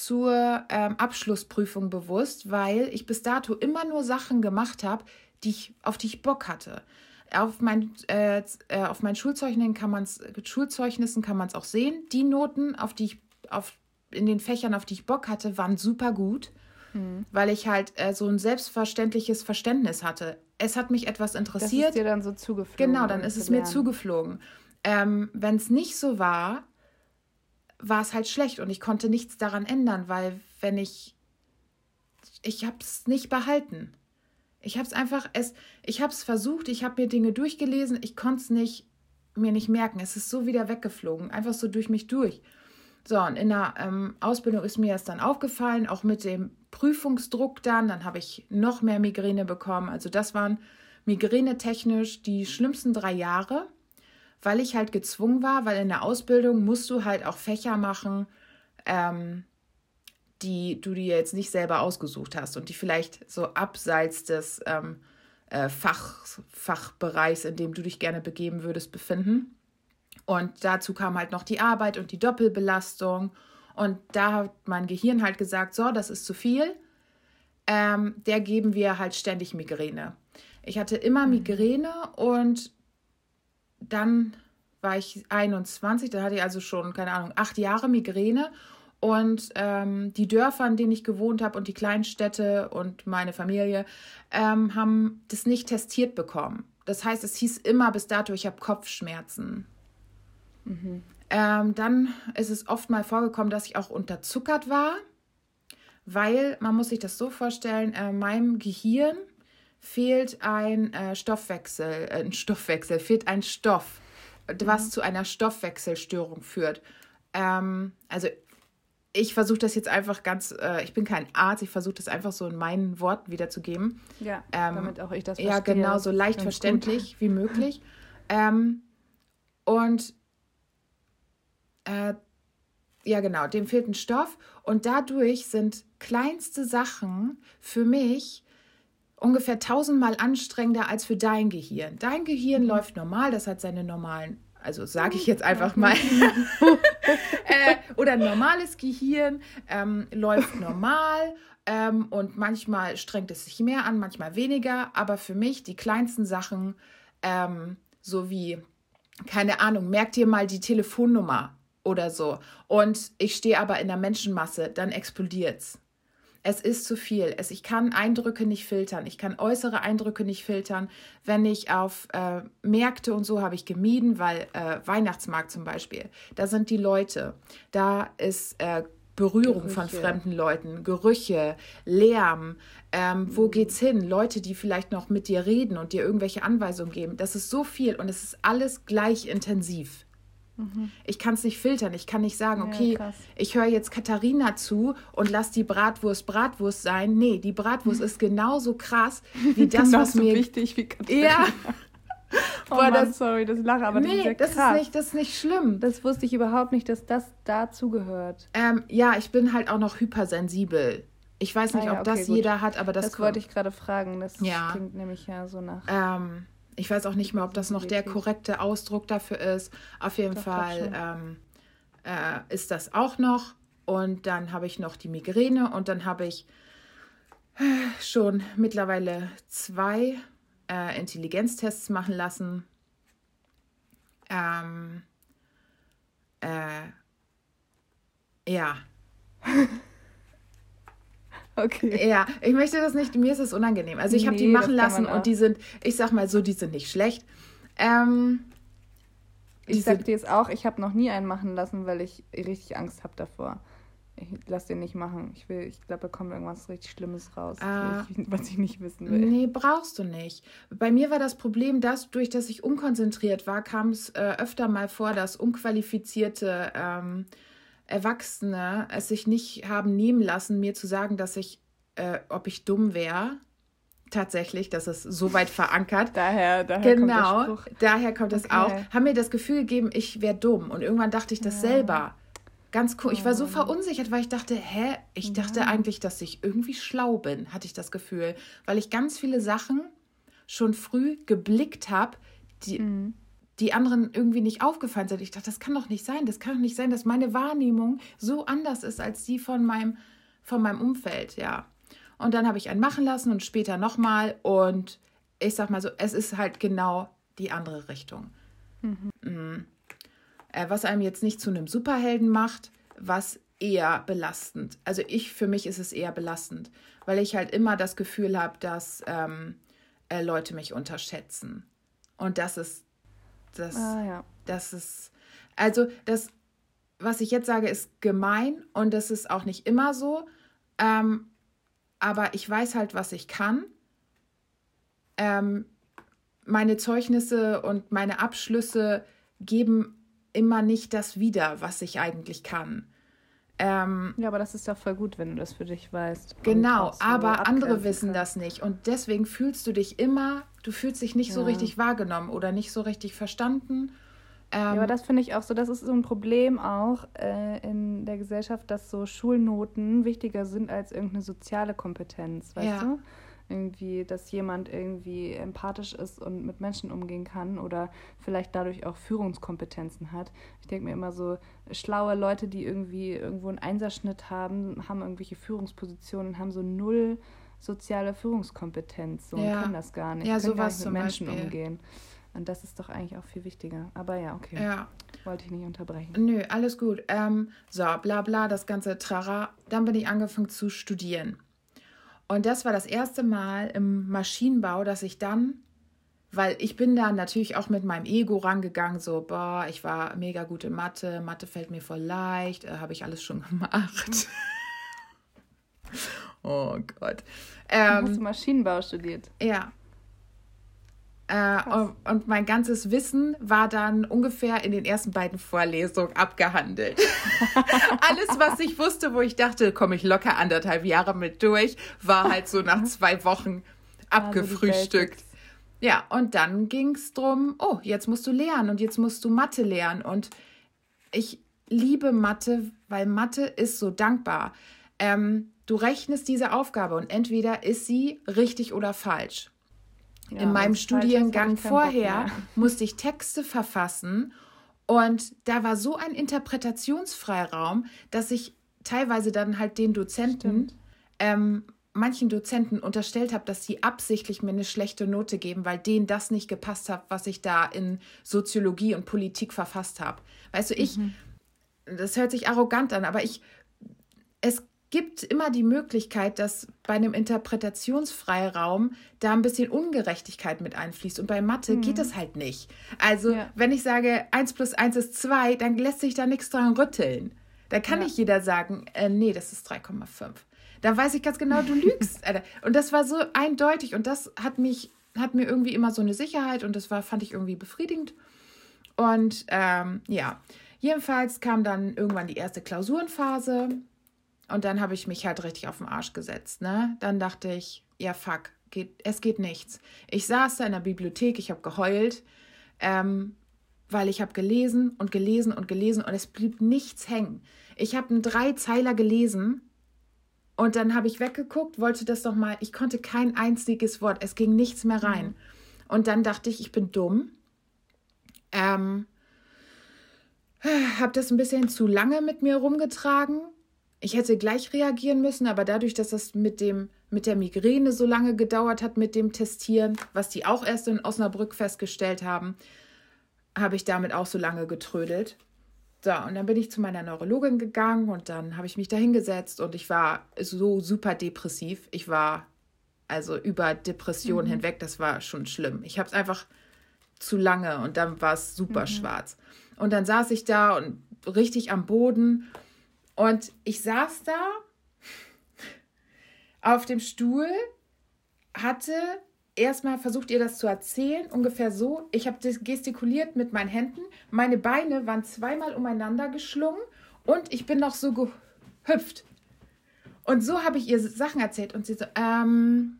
zur ähm, Abschlussprüfung bewusst, weil ich bis dato immer nur Sachen gemacht habe, die ich, auf die ich Bock hatte. Auf, mein, äh, äh auf meinen Schulzeugnissen kann man es Schulzeugnissen kann man es auch sehen. Die Noten, auf die ich auf, in den Fächern, auf die ich Bock hatte, waren super gut, mhm. weil ich halt äh, so ein selbstverständliches Verständnis hatte. Es hat mich etwas interessiert. Das ist dir dann so zugeflogen. Genau, dann ist es mir zugeflogen. Ähm, Wenn es nicht so war, war es halt schlecht und ich konnte nichts daran ändern, weil wenn ich, ich habe es nicht behalten. Ich habe es einfach, es, ich habe es versucht, ich habe mir Dinge durchgelesen, ich konnte es nicht, mir nicht merken. Es ist so wieder weggeflogen, einfach so durch mich durch. So, und in der ähm, Ausbildung ist mir das dann aufgefallen, auch mit dem Prüfungsdruck dann, dann habe ich noch mehr Migräne bekommen. Also das waren migränetechnisch die schlimmsten drei Jahre, weil ich halt gezwungen war, weil in der Ausbildung musst du halt auch Fächer machen, ähm, die du dir jetzt nicht selber ausgesucht hast und die vielleicht so abseits des ähm, äh, Fach, Fachbereichs, in dem du dich gerne begeben würdest, befinden. Und dazu kam halt noch die Arbeit und die Doppelbelastung. Und da hat mein Gehirn halt gesagt, so, das ist zu viel. Ähm, der geben wir halt ständig Migräne. Ich hatte immer mhm. Migräne und dann war ich 21, da hatte ich also schon, keine Ahnung, acht Jahre Migräne. Und ähm, die Dörfer, in denen ich gewohnt habe und die Kleinstädte und meine Familie ähm, haben das nicht testiert bekommen. Das heißt, es hieß immer bis dato, ich habe Kopfschmerzen. Mhm. Ähm, dann ist es oft mal vorgekommen, dass ich auch unterzuckert war, weil man muss sich das so vorstellen, äh, meinem Gehirn fehlt ein äh, Stoffwechsel, äh, ein Stoffwechsel, fehlt ein Stoff, was mhm. zu einer Stoffwechselstörung führt. Ähm, also ich versuche das jetzt einfach ganz, äh, ich bin kein Arzt, ich versuche das einfach so in meinen Worten wiederzugeben. Ja, ähm, damit auch ich das verstehe. Ja, genau, so leicht verständlich gut. wie möglich. Ähm, und äh, ja, genau, dem fehlt ein Stoff und dadurch sind kleinste Sachen für mich ungefähr tausendmal anstrengender als für dein Gehirn. Dein Gehirn mhm. läuft normal, das hat seine normalen also sage ich jetzt einfach mal, äh, oder ein normales Gehirn ähm, läuft normal ähm, und manchmal strengt es sich mehr an, manchmal weniger, aber für mich die kleinsten Sachen, ähm, so wie, keine Ahnung, merkt ihr mal die Telefonnummer oder so. Und ich stehe aber in der Menschenmasse, dann explodiert's es ist zu viel. Es, ich kann Eindrücke nicht filtern. Ich kann äußere Eindrücke nicht filtern. Wenn ich auf äh, Märkte und so habe ich gemieden, weil äh, Weihnachtsmarkt zum Beispiel, da sind die Leute, da ist äh, Berührung Gerüche. von fremden Leuten, Gerüche, Lärm. Ähm, wo mhm. geht's hin? Leute, die vielleicht noch mit dir reden und dir irgendwelche Anweisungen geben. Das ist so viel und es ist alles gleich intensiv. Mhm. Ich kann es nicht filtern. Ich kann nicht sagen, okay, ja, ich höre jetzt Katharina zu und lass die Bratwurst Bratwurst sein. Nee, die Bratwurst ist genauso krass wie das, was mir wichtig wie Katharina. Ja. oh Boah, Mann, das, sorry, das lache, aber nee, das ist, ja das ist nicht, das ist nicht schlimm. Das wusste ich überhaupt nicht, dass das dazu gehört. Ähm, ja, ich bin halt auch noch hypersensibel. Ich weiß nicht, ah, ja, ob okay, das gut. jeder hat, aber das. Das wollte ich gerade fragen. Das ja. klingt nämlich ja so nach. Ähm, ich weiß auch nicht mehr, ob das noch der korrekte Ausdruck dafür ist. Auf jeden Doch, Fall ähm, äh, ist das auch noch. Und dann habe ich noch die Migräne und dann habe ich äh, schon mittlerweile zwei äh, Intelligenztests machen lassen. Ähm, äh, ja. Okay. Ja, ich möchte das nicht, mir ist es unangenehm. Also ich nee, habe die machen lassen und die sind, ich sag mal so, die sind nicht schlecht. Ähm, ich sag dir jetzt auch, ich habe noch nie einen machen lassen, weil ich richtig Angst habe davor. Ich lass den nicht machen. Ich will, ich glaube, da kommt irgendwas richtig Schlimmes raus, ah, was ich nicht wissen will. Nee, brauchst du nicht. Bei mir war das Problem, dass durch dass ich unkonzentriert war, kam es äh, öfter mal vor, dass unqualifizierte ähm, Erwachsene es sich nicht haben nehmen lassen, mir zu sagen, dass ich, äh, ob ich dumm wäre. Tatsächlich, das ist so weit verankert. daher, daher genau, kommt der daher kommt es okay. auch. Haben mir das Gefühl gegeben, ich wäre dumm. Und irgendwann dachte ich das ja. selber. Ganz cool. Ich war so verunsichert, weil ich dachte, hä? Ich dachte ja. eigentlich, dass ich irgendwie schlau bin, hatte ich das Gefühl. Weil ich ganz viele Sachen schon früh geblickt habe, die, mhm die anderen irgendwie nicht aufgefallen sind. Ich dachte, das kann doch nicht sein. Das kann doch nicht sein, dass meine Wahrnehmung so anders ist als die von meinem, von meinem Umfeld, ja. Und dann habe ich einen machen lassen und später nochmal. Und ich sag mal so, es ist halt genau die andere Richtung. Mhm. Mhm. Äh, was einem jetzt nicht zu einem Superhelden macht, was eher belastend. Also ich, für mich ist es eher belastend, weil ich halt immer das Gefühl habe, dass ähm, äh, Leute mich unterschätzen. Und das ist das, ah, ja. das ist, also das, was ich jetzt sage, ist gemein und das ist auch nicht immer so. Ähm, aber ich weiß halt, was ich kann. Ähm, meine Zeugnisse und meine Abschlüsse geben immer nicht das wieder, was ich eigentlich kann. Ähm, ja, aber das ist ja voll gut, wenn du das für dich weißt. Genau, aber andere wissen kann. das nicht. Und deswegen fühlst du dich immer, du fühlst dich nicht ja. so richtig wahrgenommen oder nicht so richtig verstanden. Ähm, ja, aber das finde ich auch so, das ist so ein Problem auch äh, in der Gesellschaft, dass so Schulnoten wichtiger sind als irgendeine soziale Kompetenz, weißt ja. du? irgendwie, dass jemand irgendwie empathisch ist und mit Menschen umgehen kann oder vielleicht dadurch auch Führungskompetenzen hat. Ich denke mir immer so, schlaue Leute, die irgendwie irgendwo einen Einserschnitt haben, haben irgendwelche Führungspositionen, haben so null soziale Führungskompetenz so, ja. können das gar nicht. Ja, können sowas gar nicht mit Menschen Beispiel. umgehen. Und das ist doch eigentlich auch viel wichtiger. Aber ja, okay. Ja. Wollte ich nicht unterbrechen. Nö, alles gut. Ähm, so, bla bla, das ganze Trara. Dann bin ich angefangen zu studieren. Und das war das erste Mal im Maschinenbau, dass ich dann, weil ich bin da natürlich auch mit meinem Ego rangegangen, so, boah, ich war mega gut in Mathe, Mathe fällt mir voll leicht, äh, habe ich alles schon gemacht. oh Gott. Ähm, hast du Maschinenbau studiert? Ja, äh, und, und, mein ganzes Wissen war dann ungefähr in den ersten beiden Vorlesungen abgehandelt. Alles, was ich wusste, wo ich dachte, komme ich locker anderthalb Jahre mit durch, war halt so nach zwei Wochen abgefrühstückt. Also ja, und dann ging es darum, oh, jetzt musst du lernen und jetzt musst du Mathe lernen. Und ich liebe Mathe, weil Mathe ist so dankbar. Ähm, du rechnest diese Aufgabe und entweder ist sie richtig oder falsch. Ja, in meinem Studiengang vorher musste ich Texte verfassen und da war so ein Interpretationsfreiraum, dass ich teilweise dann halt den Dozenten, ähm, manchen Dozenten unterstellt habe, dass sie absichtlich mir eine schlechte Note geben, weil denen das nicht gepasst hat, was ich da in Soziologie und Politik verfasst habe. Weißt du, ich, mhm. das hört sich arrogant an, aber ich, es gibt immer die Möglichkeit, dass bei einem Interpretationsfreiraum da ein bisschen Ungerechtigkeit mit einfließt. Und bei Mathe mhm. geht das halt nicht. Also, ja. wenn ich sage, 1 plus 1 ist 2, dann lässt sich da nichts dran rütteln. Da kann ja. nicht jeder sagen, äh, nee, das ist 3,5. Da weiß ich ganz genau, du lügst. Und das war so eindeutig und das hat mich, hat mir irgendwie immer so eine Sicherheit und das war, fand ich irgendwie befriedigend. Und ähm, ja, jedenfalls kam dann irgendwann die erste Klausurenphase und dann habe ich mich halt richtig auf den Arsch gesetzt. Ne? Dann dachte ich, ja, fuck, geht, es geht nichts. Ich saß da in der Bibliothek, ich habe geheult, ähm, weil ich habe gelesen und gelesen und gelesen und es blieb nichts hängen. Ich habe einen Dreizeiler gelesen und dann habe ich weggeguckt, wollte das doch mal, ich konnte kein einziges Wort, es ging nichts mehr rein. Mhm. Und dann dachte ich, ich bin dumm. Ähm, habe das ein bisschen zu lange mit mir rumgetragen ich hätte gleich reagieren müssen, aber dadurch, dass das mit dem mit der Migräne so lange gedauert hat mit dem Testieren, was die auch erst in Osnabrück festgestellt haben, habe ich damit auch so lange getrödelt. So, und dann bin ich zu meiner Neurologin gegangen und dann habe ich mich da hingesetzt und ich war so super depressiv. Ich war also über Depressionen mhm. hinweg, das war schon schlimm. Ich habe es einfach zu lange und dann war es super mhm. schwarz. Und dann saß ich da und richtig am Boden und ich saß da auf dem Stuhl, hatte erstmal versucht, ihr das zu erzählen, ungefähr so. Ich habe gestikuliert mit meinen Händen. Meine Beine waren zweimal umeinander geschlungen und ich bin noch so gehüpft. Und so habe ich ihr Sachen erzählt und sie so, ähm,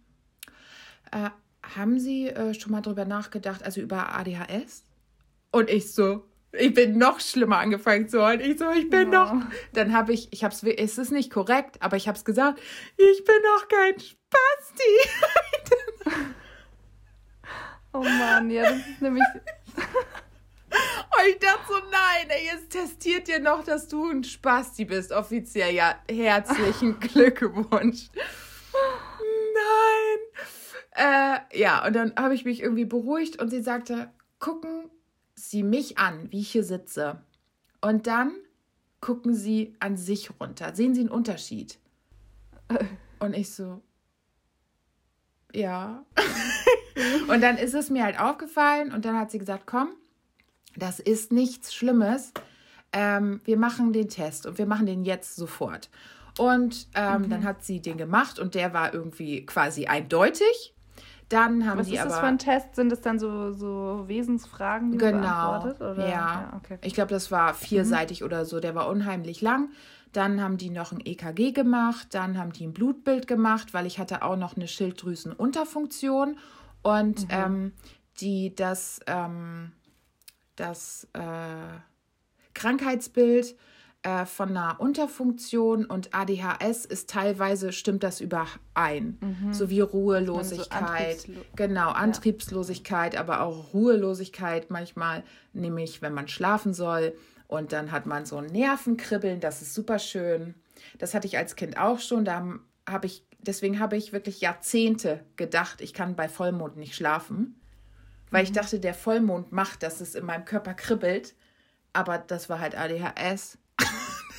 äh, haben Sie äh, schon mal drüber nachgedacht, also über ADHS? Und ich so, ich bin noch schlimmer angefangen zu heulen. Ich so, ich bin ja. noch. Dann habe ich, ich habe es, es ist nicht korrekt, aber ich habe es gesagt. Ich bin noch kein Spasti. oh Mann, ja, das ist nämlich. Und ich dachte so, nein, ey, jetzt testiert ihr noch, dass du ein Spasti bist. Offiziell, ja, herzlichen Glückwunsch. Nein. Äh, ja, und dann habe ich mich irgendwie beruhigt und sie sagte, gucken sie mich an, wie ich hier sitze. Und dann gucken sie an sich runter. Sehen sie einen Unterschied? Und ich so, ja. und dann ist es mir halt aufgefallen und dann hat sie gesagt, komm, das ist nichts Schlimmes. Ähm, wir machen den Test und wir machen den jetzt sofort. Und ähm, mhm. dann hat sie den gemacht und der war irgendwie quasi eindeutig. Dann haben Was ist aber. das für ein Test? Sind das dann so, so Wesensfragen, die Genau. beantwortet? Oder? Ja. okay. Ich glaube, das war vierseitig oder so. Der war unheimlich lang. Dann haben die noch ein EKG gemacht. Dann haben die ein Blutbild gemacht, weil ich hatte auch noch eine Schilddrüsenunterfunktion. Und ähm, die, das, ähm, das äh, Krankheitsbild äh, von einer Unterfunktion und ADHS ist teilweise, stimmt das überein. So wie Ruhelosigkeit. Antriebslo- genau, Antriebslosigkeit, aber auch Ruhelosigkeit manchmal, nämlich wenn man schlafen soll. Und dann hat man so ein Nervenkribbeln, das ist super schön. Das hatte ich als Kind auch schon. Da habe ich, deswegen habe ich wirklich Jahrzehnte gedacht, ich kann bei Vollmond nicht schlafen. Weil ich dachte, der Vollmond macht, dass es in meinem Körper kribbelt. Aber das war halt ADHS.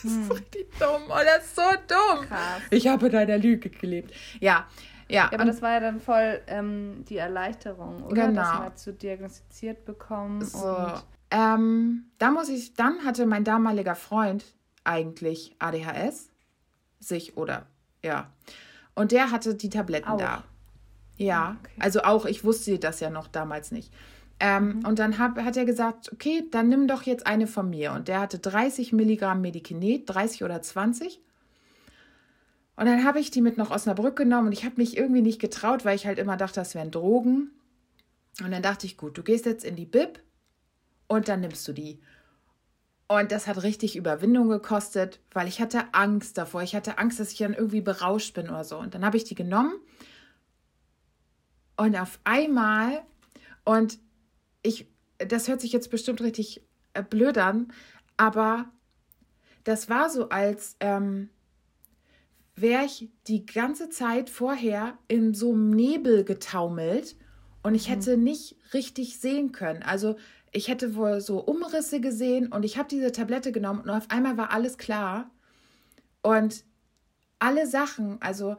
Das ist richtig dumm. Oh, das ist so dumm. Krass. Ich habe in einer Lüge gelebt. Ja, ja. Ja, aber das war ja dann voll ähm, die Erleichterung, oder? Genau. Das mal zu diagnostiziert bekommen. so. Und Ähm, da muss ich, dann hatte mein damaliger Freund eigentlich ADHS. Sich oder, ja. Und der hatte die Tabletten Auch? da. Ja, Okay. also auch, ich wusste das ja noch damals nicht. Ähm, Und dann hab, hat er gesagt, okay, dann nimm doch jetzt eine von mir. Und der hatte 30 Milligramm Medikinet, 30 oder 20. Und dann habe ich die mit nach Osnabrück genommen und ich habe mich irgendwie nicht getraut, weil ich halt immer dachte, das wären Drogen. Und dann dachte ich, gut, du gehst jetzt in die Bib und dann nimmst du die. Und das hat richtig Überwindung gekostet, weil ich hatte Angst davor. Ich hatte Angst, dass ich dann irgendwie berauscht bin oder so. Und dann habe ich die genommen und auf einmal, und ich, das hört sich jetzt bestimmt richtig äh, blöd an, aber das war so, als ähm, wäre ich die ganze Zeit vorher in so einem Nebel getaumelt und ich hätte nicht richtig sehen können. Also ich hätte wohl so Umrisse gesehen und ich habe diese Tablette genommen und auf einmal war alles klar. Und alle Sachen, also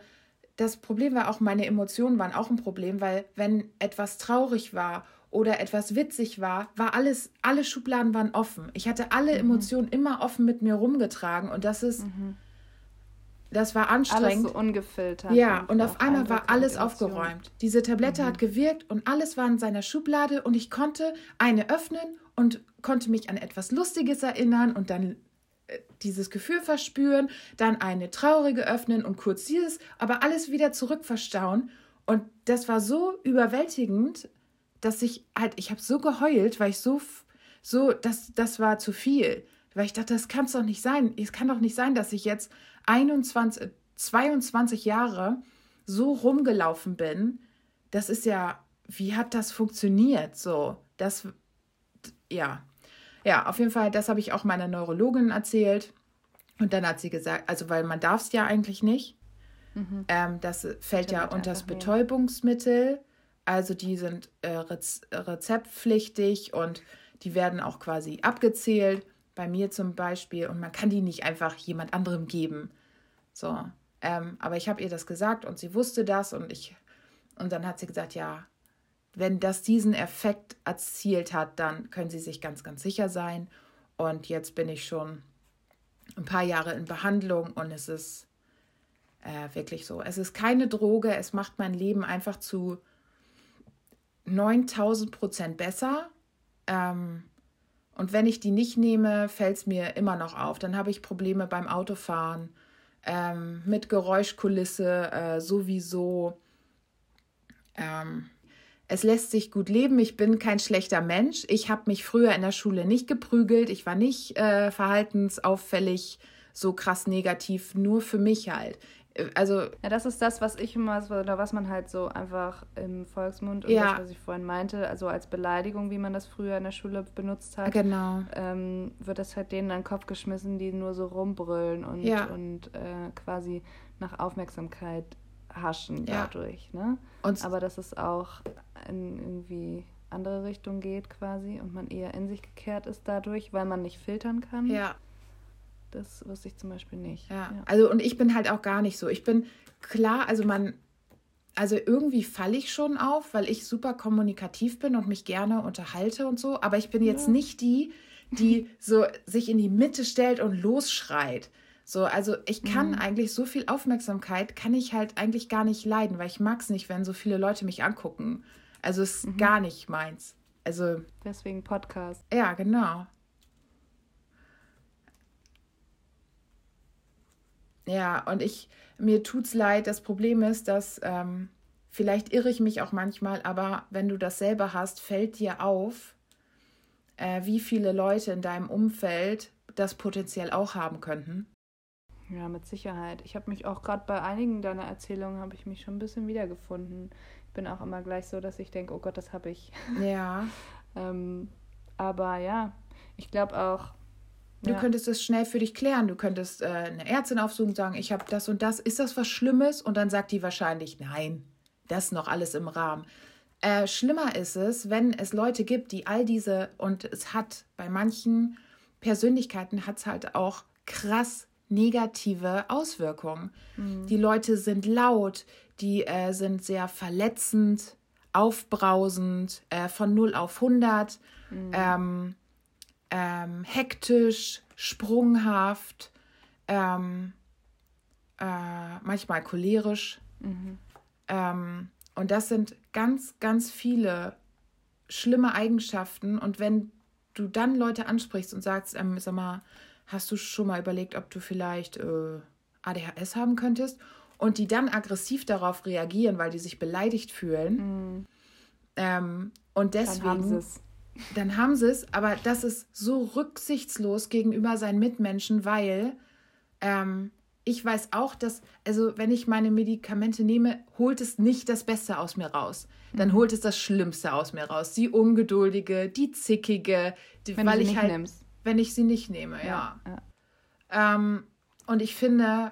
das Problem war auch, meine Emotionen waren auch ein Problem, weil wenn etwas traurig war oder etwas witzig war, war alles, alle Schubladen waren offen. Ich hatte alle Emotionen immer offen mit mir rumgetragen und das ist, das war alles anstrengend. so ungefiltert. Ja, und auf einmal war alles aufgeräumt. Diese Tablette hat gewirkt und alles war in seiner Schublade und ich konnte eine öffnen und konnte mich an etwas Lustiges erinnern und dann äh, dieses Gefühl verspüren, dann eine traurige öffnen und kurz dieses, aber alles wieder zurückverstauen. Und das war so überwältigend, dass ich halt, ich habe so geheult, weil ich so, so, das, das war zu viel. Weil ich dachte, das kann es doch nicht sein. Es kann doch nicht sein, dass ich jetzt 21, 22 Jahre so rumgelaufen bin. Das ist ja, wie hat das funktioniert? So, das, ja. Ja, auf jeden Fall, das habe ich auch meiner Neurologin erzählt. Und dann hat sie gesagt, also weil man darf es ja eigentlich nicht. Ähm, das fällt ja Stimmt unter das. Betäubungsmittel. Also die sind äh, rez rezeptpflichtig und die werden auch quasi abgezählt. Bei mir zum Beispiel. Und man kann die nicht einfach jemand anderem geben. So. Ähm, aber ich habe ihr das gesagt und sie wusste das und ich und dann hat sie gesagt, ja, wenn das diesen Effekt erzielt hat, dann können Sie sich ganz, ganz sicher sein. Und jetzt bin ich schon ein paar Jahre in Behandlung und es ist äh, wirklich so. Es ist keine Droge, es macht mein Leben einfach zu 9000 Prozent besser. Ähm, und wenn ich die nicht nehme, fällt es mir immer noch auf. Dann habe ich Probleme beim Autofahren, ähm, mit Geräuschkulisse äh, sowieso. Ähm, es lässt sich gut leben. Ich bin kein schlechter Mensch. Ich habe mich früher in der Schule nicht geprügelt. Ich war nicht äh, verhaltensauffällig, so krass negativ, nur für mich halt. Also, Ja, das ist das, was ich immer, oder was man halt so einfach im Volksmund, und Ja. das, was ich vorhin meinte, also als Beleidigung, wie man das früher in der Schule benutzt hat, genau. ähm, wird das halt denen an den Kopf geschmissen, die nur so rumbrüllen und, Ja. und äh, quasi nach Aufmerksamkeit haschen Ja. dadurch. Ne? Und Aber dass es auch in irgendwie andere Richtung geht quasi und man eher in sich gekehrt ist dadurch, weil man nicht filtern kann. ja, Das wusste ich zum Beispiel nicht. ja. Also, und ich bin halt auch gar nicht so. Ich bin klar, also man, also irgendwie falle ich schon auf, weil ich super kommunikativ bin und mich gerne unterhalte und so. Aber ich bin jetzt Ja. nicht die, die so sich in die Mitte stellt und losschreit. So, also ich kann mhm. eigentlich so viel Aufmerksamkeit, kann ich halt eigentlich gar nicht leiden, weil ich mag es nicht, wenn so viele Leute mich angucken. Also es ist mhm. gar nicht meins. Also. Deswegen Podcast. Ja, genau. Ja, und ich, mir tut's leid. Das Problem ist, dass ähm, vielleicht irre ich mich auch manchmal, aber wenn du das selber hast, fällt dir auf, äh, wie viele Leute in deinem Umfeld das potenziell auch haben könnten. Ja, mit Sicherheit. Ich habe mich auch gerade bei einigen deiner Erzählungen habe ich mich schon ein bisschen wiedergefunden. Ich bin auch immer gleich so, dass ich denke, oh Gott, das habe ich. Ja. ähm, aber ja, ich glaube auch, Du ja. könntest es schnell für dich klären. Du könntest äh, eine Ärztin aufsuchen und sagen, ich habe das und das. Ist das was Schlimmes? Und dann sagt die wahrscheinlich, nein, das ist noch alles im Rahmen. Äh, schlimmer ist es, wenn es Leute gibt, die all diese, und es hat bei manchen Persönlichkeiten hat es halt auch krass negative Auswirkungen. Mhm. Die Leute sind laut, die äh, sind sehr verletzend, aufbrausend, äh, von 0 auf 100. Mhm. Ähm, ähm, hektisch, sprunghaft, ähm, äh, manchmal cholerisch. Mhm. Ähm, und das sind ganz, ganz viele schlimme Eigenschaften. Und wenn du dann Leute ansprichst und sagst, ähm, sag mal, hast du schon mal überlegt, ob du vielleicht äh, ADHS haben könntest? Und die dann aggressiv darauf reagieren, weil die sich beleidigt fühlen. Mhm. Ähm, und deswegen. Dann haben sie es, aber das ist so rücksichtslos gegenüber seinen Mitmenschen, weil ähm, ich weiß auch, dass, also wenn ich meine Medikamente nehme, holt es nicht das Beste aus mir raus. Dann mhm. holt es das Schlimmste aus mir raus. Die Ungeduldige, die Zickige, die, wenn weil ich halt, nimmst. wenn ich sie nicht nehme, ja. ja. ja. Ähm, und ich finde,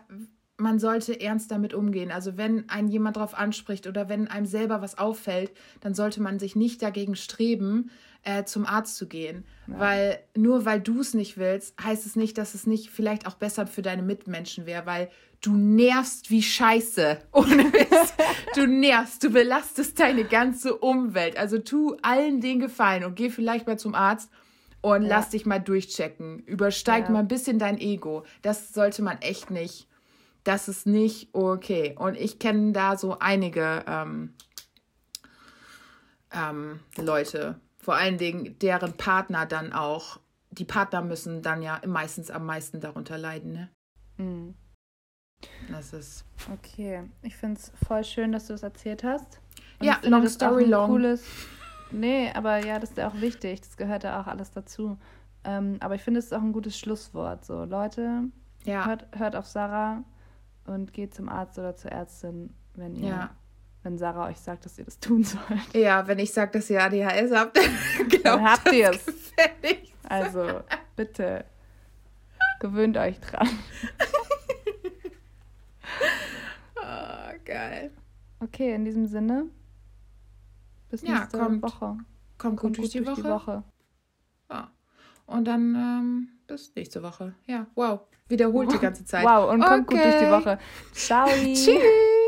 man sollte ernst damit umgehen. Also wenn ein jemand darauf anspricht oder wenn einem selber was auffällt, dann sollte man sich nicht dagegen streben, äh, zum Arzt zu gehen. Ja. Weil nur weil du es nicht willst, heißt es nicht, dass es nicht vielleicht auch besser für deine Mitmenschen wäre, weil du nervst wie Scheiße. Ohne du nervst, du belastest deine ganze Umwelt. Also tu allen den Gefallen und geh vielleicht mal zum Arzt und ja. lass dich mal durchchecken. Übersteig ja. mal ein bisschen dein Ego. Das sollte man echt nicht. Das ist nicht okay. Und ich kenne da so einige ähm, ähm, Leute, vor allen Dingen deren Partner dann auch, die Partner müssen dann ja meistens am meisten darunter leiden, ne? Mhm. Das ist. Okay, ich finde es voll schön, dass du das erzählt hast. Und ja, long story long. Cooles, nee, aber ja, das ist ja auch wichtig. Das gehört ja auch alles dazu. Ähm, aber ich finde, es ist auch ein gutes Schlusswort. So, Leute, ja. hört, hört auf Sarah und geht zum Arzt oder zur Ärztin, wenn ihr ja wenn Sarah euch sagt, dass ihr das tun sollt. Ja, wenn ich sage, dass ihr ADHS habt, dann habt ihr es. Also, bitte, gewöhnt euch dran. oh, geil. Okay, in diesem Sinne, bis nächste kommt, Woche. Kommt, kommt gut, durch, die, durch Woche. die Woche. Ja. Und dann ähm, bis nächste Woche. Ja, wow. Wiederholt die ganze Zeit. Wow, und kommt okay. gut durch die Woche. Ciao. Tschüss.